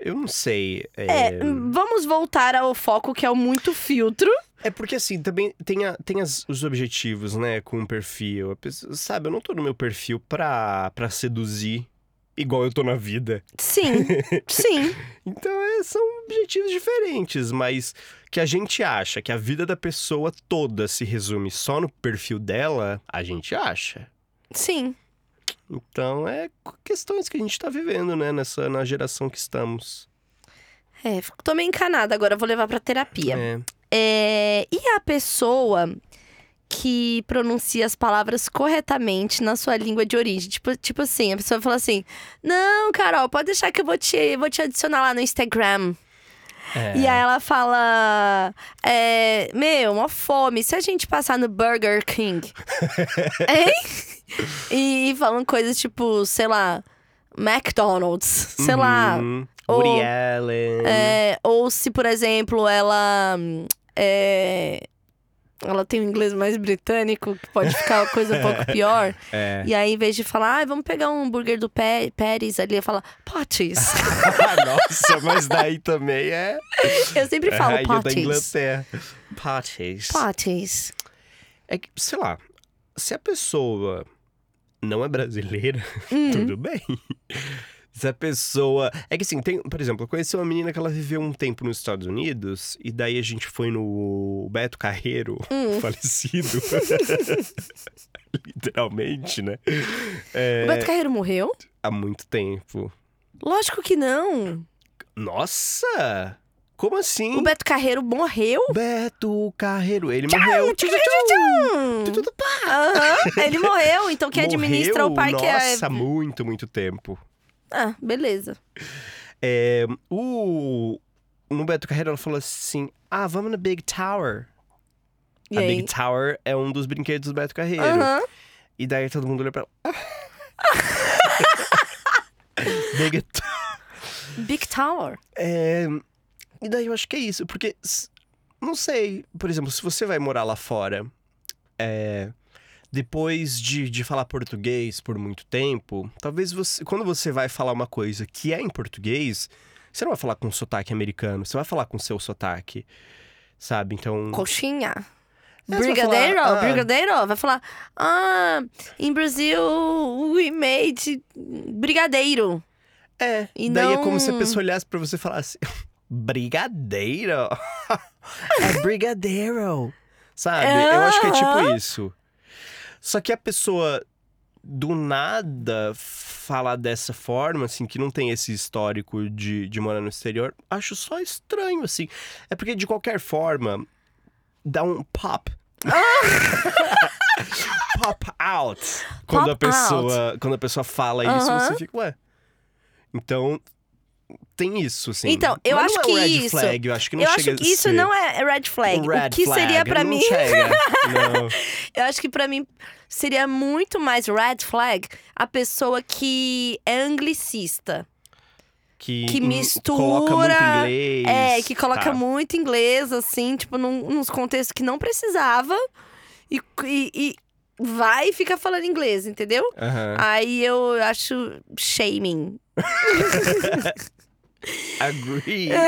Eu não sei. É, vamos voltar ao foco que é o muito filtro. É porque assim, também tem, a- tem as- os objetivos, né, com o perfil. Pessoa- sabe, eu não tô no meu perfil pra, pra seduzir igual eu tô na vida. Sim, sim. Então é, são objetivos diferentes, mas que a gente acha que a vida da pessoa toda se resume só no perfil dela, a gente acha. Sim. Então é questões que a gente tá vivendo, né, nessa na geração que estamos. É, tô meio encanada agora, vou levar pra terapia. É. É, e a pessoa que pronuncia as palavras corretamente na sua língua de origem? Tipo, tipo assim, a pessoa fala assim: Não, Carol, pode deixar que eu vou te, vou te adicionar lá no Instagram. É. E aí ela fala: é, Meu, uma fome. Se a gente passar no Burger King. hein? E, e falam coisas tipo, sei lá, McDonald's, sei lá. Uhum. ou- Woody Allen. É, ou se, por exemplo, ela. é, ela tem um inglês mais britânico, que pode ficar uma coisa um pouco pior. É. E aí, em vez de falar, ah, vamos pegar um hambúrguer do Pe Pérez ali, ela fala, Potties. Nossa, mas daí também é. Eu sempre é falo da Potties. Inglaterra. Potties. Potties. É que, sei lá, se a pessoa não é brasileira, Hum. tudo bem. Se a pessoa. É que assim, tem, por exemplo, eu conheci uma menina que ela viveu um tempo nos Estados Unidos, e daí a gente foi no Beto Carreiro, Hum. falecido. Literalmente, né? É, O Beto Carreiro morreu? Há muito tempo. Lógico que não. Nossa! Como assim? O Beto Carreiro morreu? Beto Carreiro, ele morreu. Hum. Tudo Aham, ele morreu. Então quem administra o Morreu? parque é. Nossa, muito, muito tempo. Ah, beleza. É, o... No Beto Carreiro, ela falou assim, ah, vamos no Big Tower. E a aí? Big Tower é um dos brinquedos do Beto Carreiro. E daí todo mundo olha pra ela. Big Tower. Big Tower. É, E daí eu acho que é isso, porque, não sei, por exemplo, se você vai morar lá fora, é, depois de, de falar português por muito tempo, talvez você, quando você vai falar uma coisa que é em português, você não vai falar com sotaque americano, você vai falar com seu sotaque, sabe? Então. Coxinha. É, Brigadeiro? falar, ah. Brigadeiro? Vai falar, ah, em Brasil we made brigadeiro. É, E daí é não- como se a pessoa olhasse pra você e falasse: Brigadeiro? é brigadeiro. Sabe? Eu acho que é tipo isso. Só que a pessoa do nada falar dessa forma, assim, que não tem esse histórico de, de morar no exterior, acho só estranho, assim. É porque, de qualquer forma, dá um pop. pop out. Quando a Pop pessoa, quando a pessoa fala isso, Aham. você fica, ué. Então, tem isso, assim. Então, eu Mas acho não é que red isso- flag, eu acho que não eu chega acho que isso ser não é red flag. um red o que flag, seria não mim? chega. Eu acho que pra mim seria muito mais red flag a pessoa que é anglicista. Que, Que mistura- Coloca muito inglês. É, que coloca tá. muito inglês, assim, tipo, num, nos contextos que não precisava. E, e, e vai e fica falando inglês, entendeu? Aham. Aí eu acho shaming. Agree.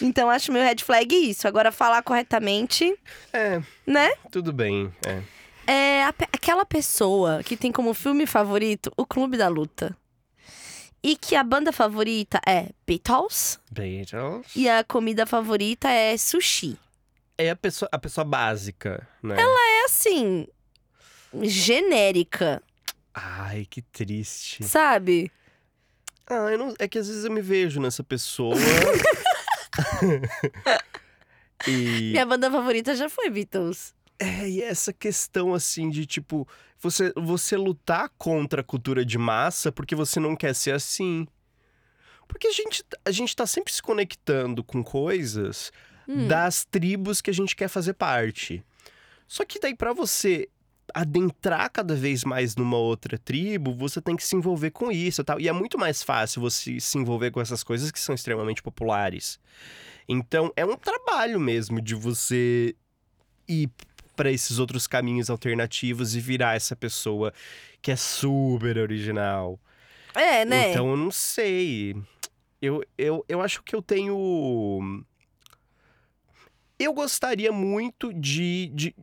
Então acho meu red flag isso. Agora falar corretamente, é, né? tudo bem. É. É a aquela pessoa que tem como filme favorito o Clube da Luta. E que a banda favorita é Beatles Beatles. e a comida favorita é sushi. É a pessoa, a pessoa básica, né? É assim, genérica, Ai, que triste. sabe? Ah, eu não, é que às vezes eu me vejo nessa pessoa. e, Minha banda favorita já foi Beatles. é, e essa questão assim de tipo, você, você lutar contra a cultura de massa porque você não quer ser assim. Porque a gente, a gente tá sempre se conectando com coisas Hum. das tribos que a gente quer fazer parte. Só que daí, pra você adentrar cada vez mais numa outra tribo, você tem que se envolver com isso e tal. E é muito mais fácil você se envolver com essas coisas que são extremamente populares. Então, é um trabalho mesmo de você ir para esses outros caminhos alternativos e virar essa pessoa que é super original. É, né? Então, eu não sei. Eu, eu, eu acho que eu tenho. Eu gostaria muito de, de,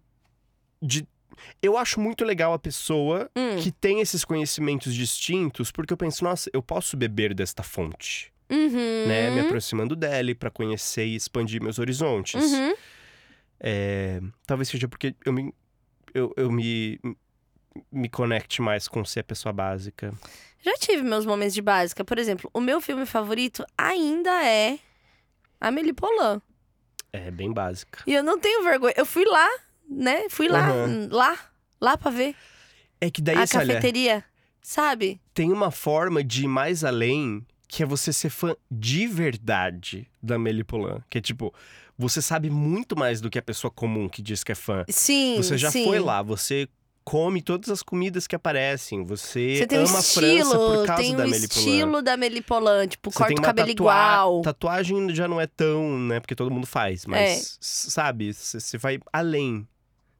de. Eu acho muito legal a pessoa Hum. que tem esses conhecimentos distintos, porque eu penso, nossa, eu posso beber desta fonte, Uhum. né? Me aproximando dela para conhecer e expandir meus horizontes. Uhum. É, talvez seja porque eu me, eu, eu me, me conecte mais com ser a pessoa básica. Já tive meus momentos de básica. Por exemplo, o meu filme favorito ainda é Amélie Poulain. É bem básica. E eu não tenho vergonha. Eu fui lá, né? Fui lá, Aham. lá, lá pra ver É que daí, a esse, olha, cafeteria, sabe? tem uma forma de ir mais além que é você ser fã de verdade da Amélie Poulain. Que é tipo, você sabe muito mais do que a pessoa comum que diz que é fã. Sim, Você já sim. foi lá, você come todas as comidas que aparecem, você, Você tem um ama a França estilo, por causa tem da um Amélie Poulain. estilo da Amélie Poulain, tipo, Você corta o cabelo tatua- igual. Tatuagem já não é tão, né? Porque todo mundo faz, mas, É. sabe, você vai além.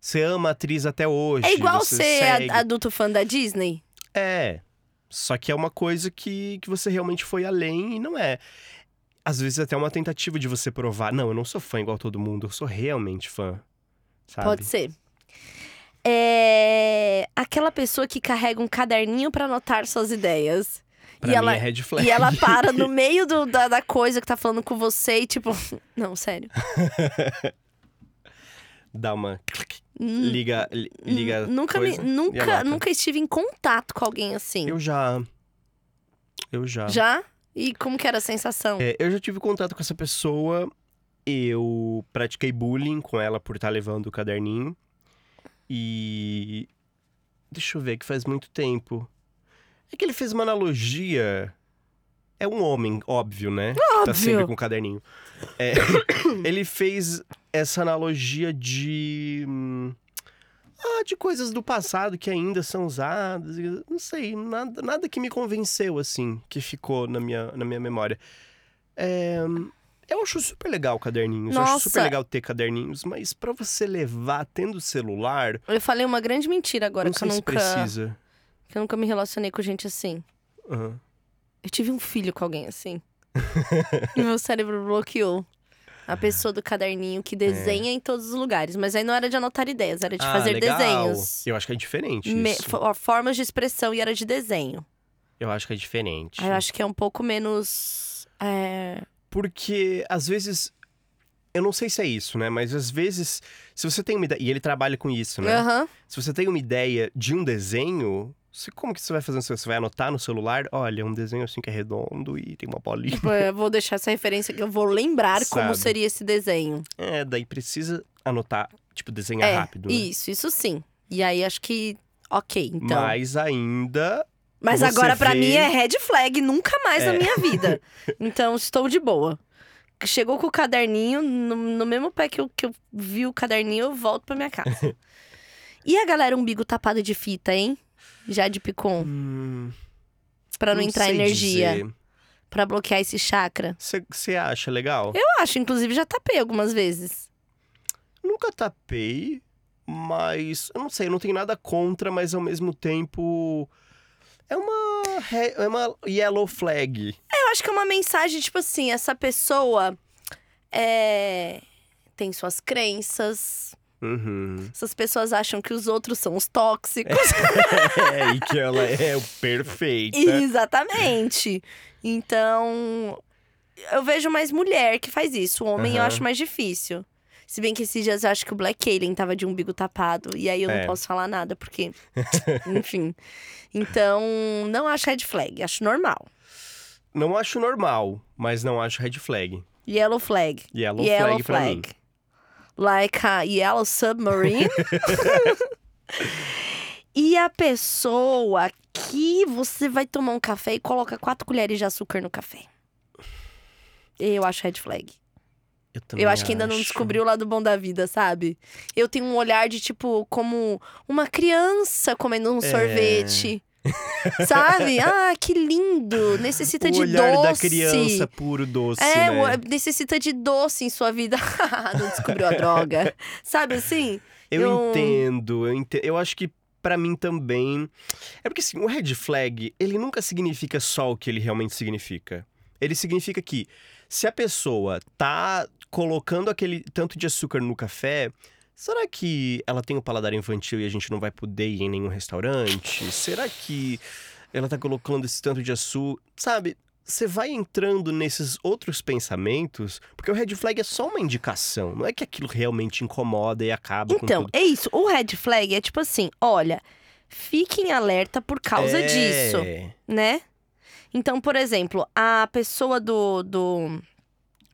Você ama a atriz até hoje. É igual você ser segue. adulto fã da Disney. É. Só que é uma coisa que, que você realmente foi além e não é. Às vezes até uma tentativa de você provar. Não, eu não sou fã igual todo mundo, eu sou realmente fã. Sabe? Pode ser. É aquela pessoa que carrega um caderninho pra anotar suas ideias. Pra e ela é. E ela para no meio do- da, da coisa que tá falando com você e tipo, não, sério. Dá uma. Hum, Liga. li- liga nunca, me- coisa e nunca, nunca estive em contato com alguém assim. Eu já. Eu já. Já? E como que era a sensação? É, eu já tive contato com essa pessoa. Eu pratiquei bullying com ela por estar levando o caderninho. E. Deixa eu ver, que faz muito tempo. É que ele fez uma analogia. É um homem, óbvio, né? Que Tá sempre Óbvio. com o caderninho. É, ele fez essa analogia de. hum, Ah, de coisas do passado que ainda são usadas. Não sei, nada, nada que me convenceu, assim, que ficou na minha, na minha memória. É, eu acho super legal caderninhos. Eu acho super Nossa. legal ter caderninhos, mas pra você levar tendo celular, Eu falei uma grande mentira agora, não que sei eu, se nunca, precisa. que eu nunca me relacionei com gente assim. Aham. Eu tive um filho com alguém assim. e meu cérebro bloqueou. A pessoa do caderninho que desenha em todos os lugares. Mas aí não era de anotar ideias, era de Ah, fazer legal. desenhos. Eu acho que é diferente Me- formas de expressão e era de desenho. Eu acho que é diferente. Eu acho que é um pouco menos. É... Porque, às vezes. Eu não sei se é isso, né? Mas às vezes, se você tem uma ideia. E ele trabalha com isso, né? Aham. Se você tem uma ideia de um desenho, você, como que você vai fazer? Você vai anotar no celular? Olha, um desenho assim que é redondo e tem uma bolinha. Tipo, eu vou deixar essa referência que eu vou lembrar como Sabe. seria esse desenho. É, daí precisa anotar, tipo, desenhar é, rápido. Né? isso, isso sim. E aí acho que. Ok, então. Mas ainda. Mas agora pra vê- mim é red flag, nunca mais na É. minha vida. Então estou de boa. Chegou com o caderninho, no, no mesmo pé que eu, que eu vi o caderninho, eu volto pra minha casa. e a galera umbigo tapado de fita, hein? Já de picon, Hum, pra não, entrar sei energia, dizer. pra bloquear esse chakra. Você acha legal? Eu acho, inclusive já tapei algumas vezes. Nunca tapei, mas eu não sei, eu não tenho nada contra, mas ao mesmo tempo é uma é uma yellow flag. Eu acho que é uma mensagem, tipo assim, essa pessoa é, tem suas crenças. Uhum. Essas pessoas acham que os outros são os tóxicos. É, e que ela é o perfeita. Exatamente. Então, eu vejo mais mulher que faz isso. O homem eu Aham. acho mais difícil. Se bem que esses dias eu acho que o Black Alien tava de umbigo tapado. E aí eu É. não posso falar nada, porque. Enfim. Então, não acho red flag, acho normal. Não acho normal, mas não acho red flag. Yellow flag. Yellow, Yellow flag pra mim. Like a yellow submarine. e a pessoa que você vai tomar um café e coloca quatro colheres de açúcar no café. Eu acho red flag. Eu, também Eu acho que ainda não descobriu o lado bom da vida, sabe? Eu tenho um olhar de, tipo, como uma criança comendo um É. sorvete. sabe? Ah, que lindo! Necessita o de olhar doce. da criança puro doce, É, né? necessita de doce em sua vida. não descobriu a droga. Sabe assim? Eu, eu- entendo, eu entendo. Eu acho que pra mim também. É porque assim, o red flag, ele nunca significa só o que ele realmente significa. Ele significa que se a pessoa tá colocando aquele tanto de açúcar no café, será que ela tem um paladar infantil e a gente não vai poder ir em nenhum restaurante? Será que ela tá colocando esse tanto de açúcar? Sabe? Você vai entrando nesses outros pensamentos, porque o red flag é só uma indicação, não é que aquilo realmente incomoda e acaba com Então, é isso. O red flag é tipo assim: olha, fiquem alerta por causa É. disso, né? Então, por exemplo, a pessoa do, do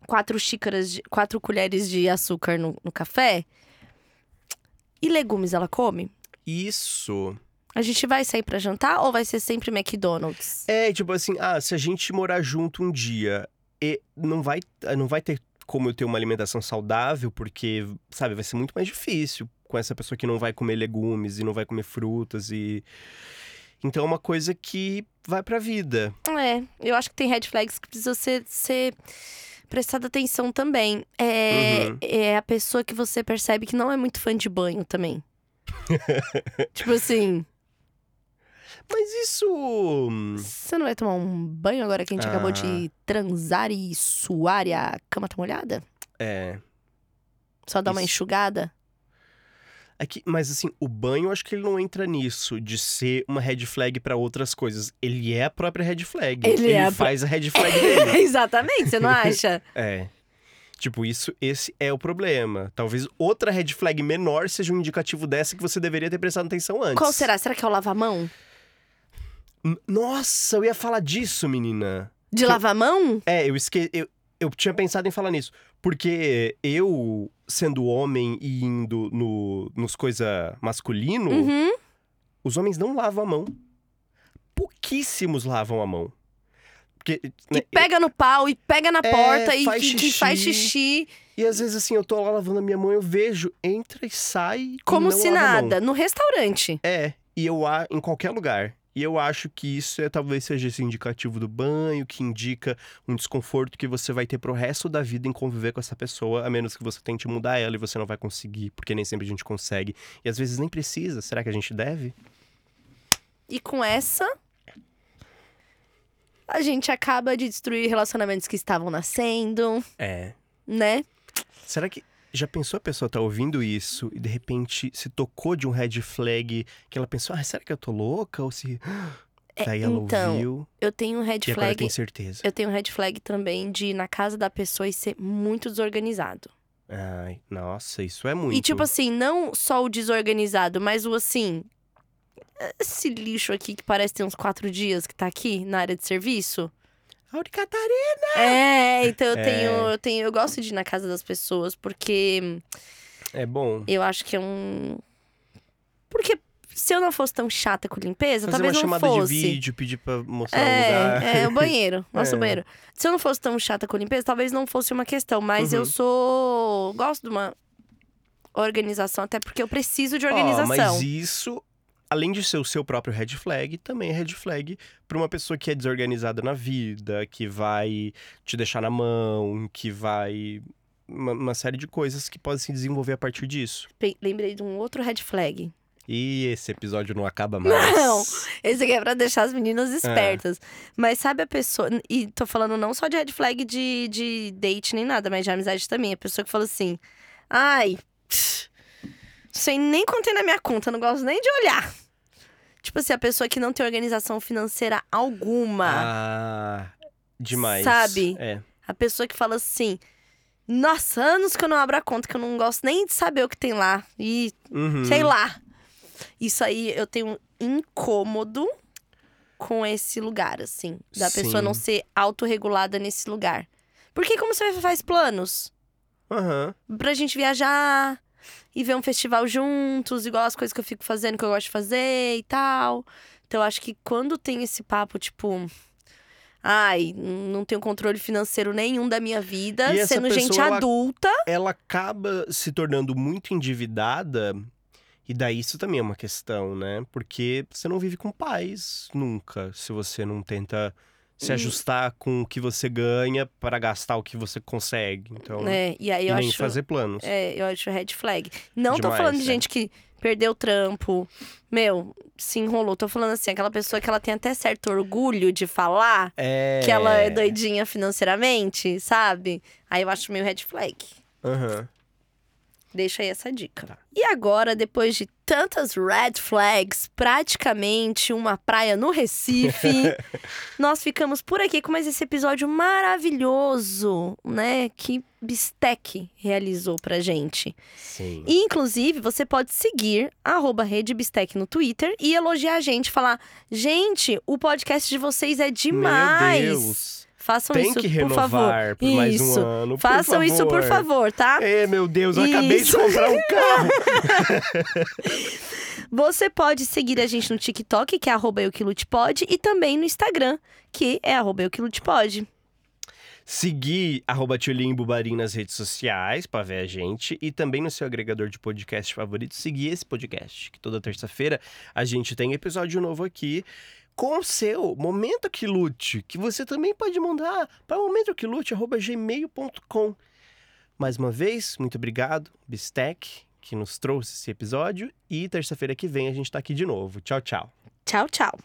quatro xícaras, de, quatro colheres de açúcar no, no café. E legumes ela come? Isso. A gente vai sair pra jantar ou vai ser sempre McDonald's? É, tipo assim, ah, se a gente morar junto um dia, e não vai, não vai ter como eu ter uma alimentação saudável, porque, sabe, vai ser muito mais difícil com essa pessoa que não vai comer legumes e não vai comer frutas e. Então é uma coisa que vai pra vida. É, eu acho que tem red flags que precisam ser, ser prestada atenção também. É, Uhum. é a pessoa que você percebe que não é muito fã de banho também. tipo assim, Mas isso. hum, você não vai tomar um banho agora que a gente acabou Ah. de transar e suar e a cama tá molhada? É. Só dar uma Isso. enxugada? É que, mas assim, o banho acho que ele não entra nisso de ser uma red flag pra outras coisas. Ele é a própria red flag. Ele é a pró- faz a red flag dele. Exatamente, você não acha? É. Tipo, isso, esse é o problema. Talvez outra red flag menor seja um indicativo dessa que você deveria ter prestado atenção antes. Qual será? Será que é o lavar-mão? N- Nossa, eu ia falar disso, menina. De Que- lavar-mão? É, eu esque... eu, eu tinha pensado em falar nisso. Porque eu, sendo homem e indo no, nos coisa masculino, Uhum. os homens não lavam a mão. Pouquíssimos lavam a mão. Porque, né, Que pega no pau e pega na É, porta e faz que, que faz xixi. xixi. E às vezes, assim, eu tô lá lavando a minha mão, eu vejo, entra e sai. e Como não se nada. No restaurante. É, e eu em qualquer lugar. E eu acho que isso é talvez seja esse indicativo do banho, que indica um desconforto que você vai ter pro resto da vida em conviver com essa pessoa, a menos que você tente mudar ela e você não vai conseguir, porque nem sempre a gente consegue. E às vezes nem precisa. Será que a gente deve? E com essa, a gente acaba de destruir relacionamentos que estavam nascendo, É. né? Será que já pensou a pessoa tá ouvindo isso e de repente se tocou de um red flag que ela pensou, ah, será que eu tô louca? Ou se. Daí ela então, ouviu Eu tenho um red e agora flag. tem certeza. Eu tenho um red flag também de ir na casa da pessoa e ser muito desorganizado. Ai, nossa, isso é muito. E tipo assim, não só o desorganizado, mas o assim. Esse lixo aqui que parece ter uns quatro dias que tá aqui na área de serviço. Auri Catarina! É, então eu É. tenho, eu tenho. Eu gosto de ir na casa das pessoas, porque É bom. eu acho que é um. Porque se eu não fosse tão chata com limpeza, Fazer talvez uma não chamada fosse. de vídeo, pedir pra mostrar o lugar. É, é, o banheiro. Nosso É. banheiro. Se eu não fosse tão chata com limpeza, talvez não fosse uma questão. Mas Uhum. eu sou. Gosto de uma organização, até porque eu preciso de organização. mas isso, além de ser o seu próprio red flag, também é red flag pra uma pessoa que é desorganizada na vida, que vai te deixar na mão, que vai. Uma, uma série de coisas que podem se desenvolver a partir disso. Lembrei de um outro red flag. E esse episódio não acaba mais. Não. Esse aqui é pra deixar as meninas espertas. Mas sabe a pessoa. E tô falando não só de red flag de, de date nem nada, mas de amizade também. A pessoa que fala assim: ai, aí nem contei na minha conta, não gosto nem de olhar. Tipo assim, a pessoa que não tem organização financeira alguma. Ah, demais. Sabe? É. A pessoa que fala assim. Nossa, anos que eu não abro a conta, que eu não gosto nem de saber o que tem lá. E Uhum. sei lá. Isso aí eu tenho um incômodo com esse lugar, assim. Da pessoa Sim. não ser autorregulada nesse lugar. Porque como você faz planos? Aham. Pra gente viajar e ver um festival juntos, igual as coisas que eu fico fazendo, que eu gosto de fazer e tal. Então eu acho que quando tem esse papo, tipo. Ai, não tenho controle financeiro nenhum da minha vida, E sendo gente pessoa, ela- adulta. Ela acaba se tornando muito endividada. E daí isso também é uma questão, né? Porque você não vive com paz nunca, se você não tenta se Hum. ajustar com o que você ganha para gastar o que você consegue. Então, né? E aí eu nem acho. fazer planos. É, eu acho red flag. Não tô Demais, falando de é. gente que perdeu o trampo, meu, se enrolou. Tô falando assim, aquela pessoa que ela tem até certo orgulho de falar É. que ela é doidinha financeiramente, sabe? Aí eu acho meio red flag. Aham. Deixa aí essa dica. Tá. E agora, depois de tantas red flags, praticamente uma praia no Recife, nós ficamos por aqui com mais esse episódio maravilhoso, né? Que Bistec realizou pra gente. Sim. E, inclusive, você pode seguir arroba Rede Bistec no Twitter e elogiar a gente, falar: gente, o podcast de vocês é demais. Meu Deus. Façam Tem isso, que por favor. renovar por mais Isso. um ano. por Façam isso, por favor, tá? É, meu Deus, eu acabei de comprar um carro. Você pode seguir a gente no TikTok, que é arroba euquilutepod, e também no Instagram, que é arroba euquilutepod. Seguir arroba Bubarim nas redes sociais pra ver a gente. E também no seu agregador de podcast favorito, seguir esse podcast. Que toda terça-feira a gente tem episódio novo aqui. Com o seu Momento que Lute, que você também pode mandar para momentoquilute.gmail.com. Mais uma vez, muito obrigado, Bistec, que nos trouxe esse episódio. E terça-feira que vem a gente tá aqui de novo. Tchau, tchau. Tchau, tchau.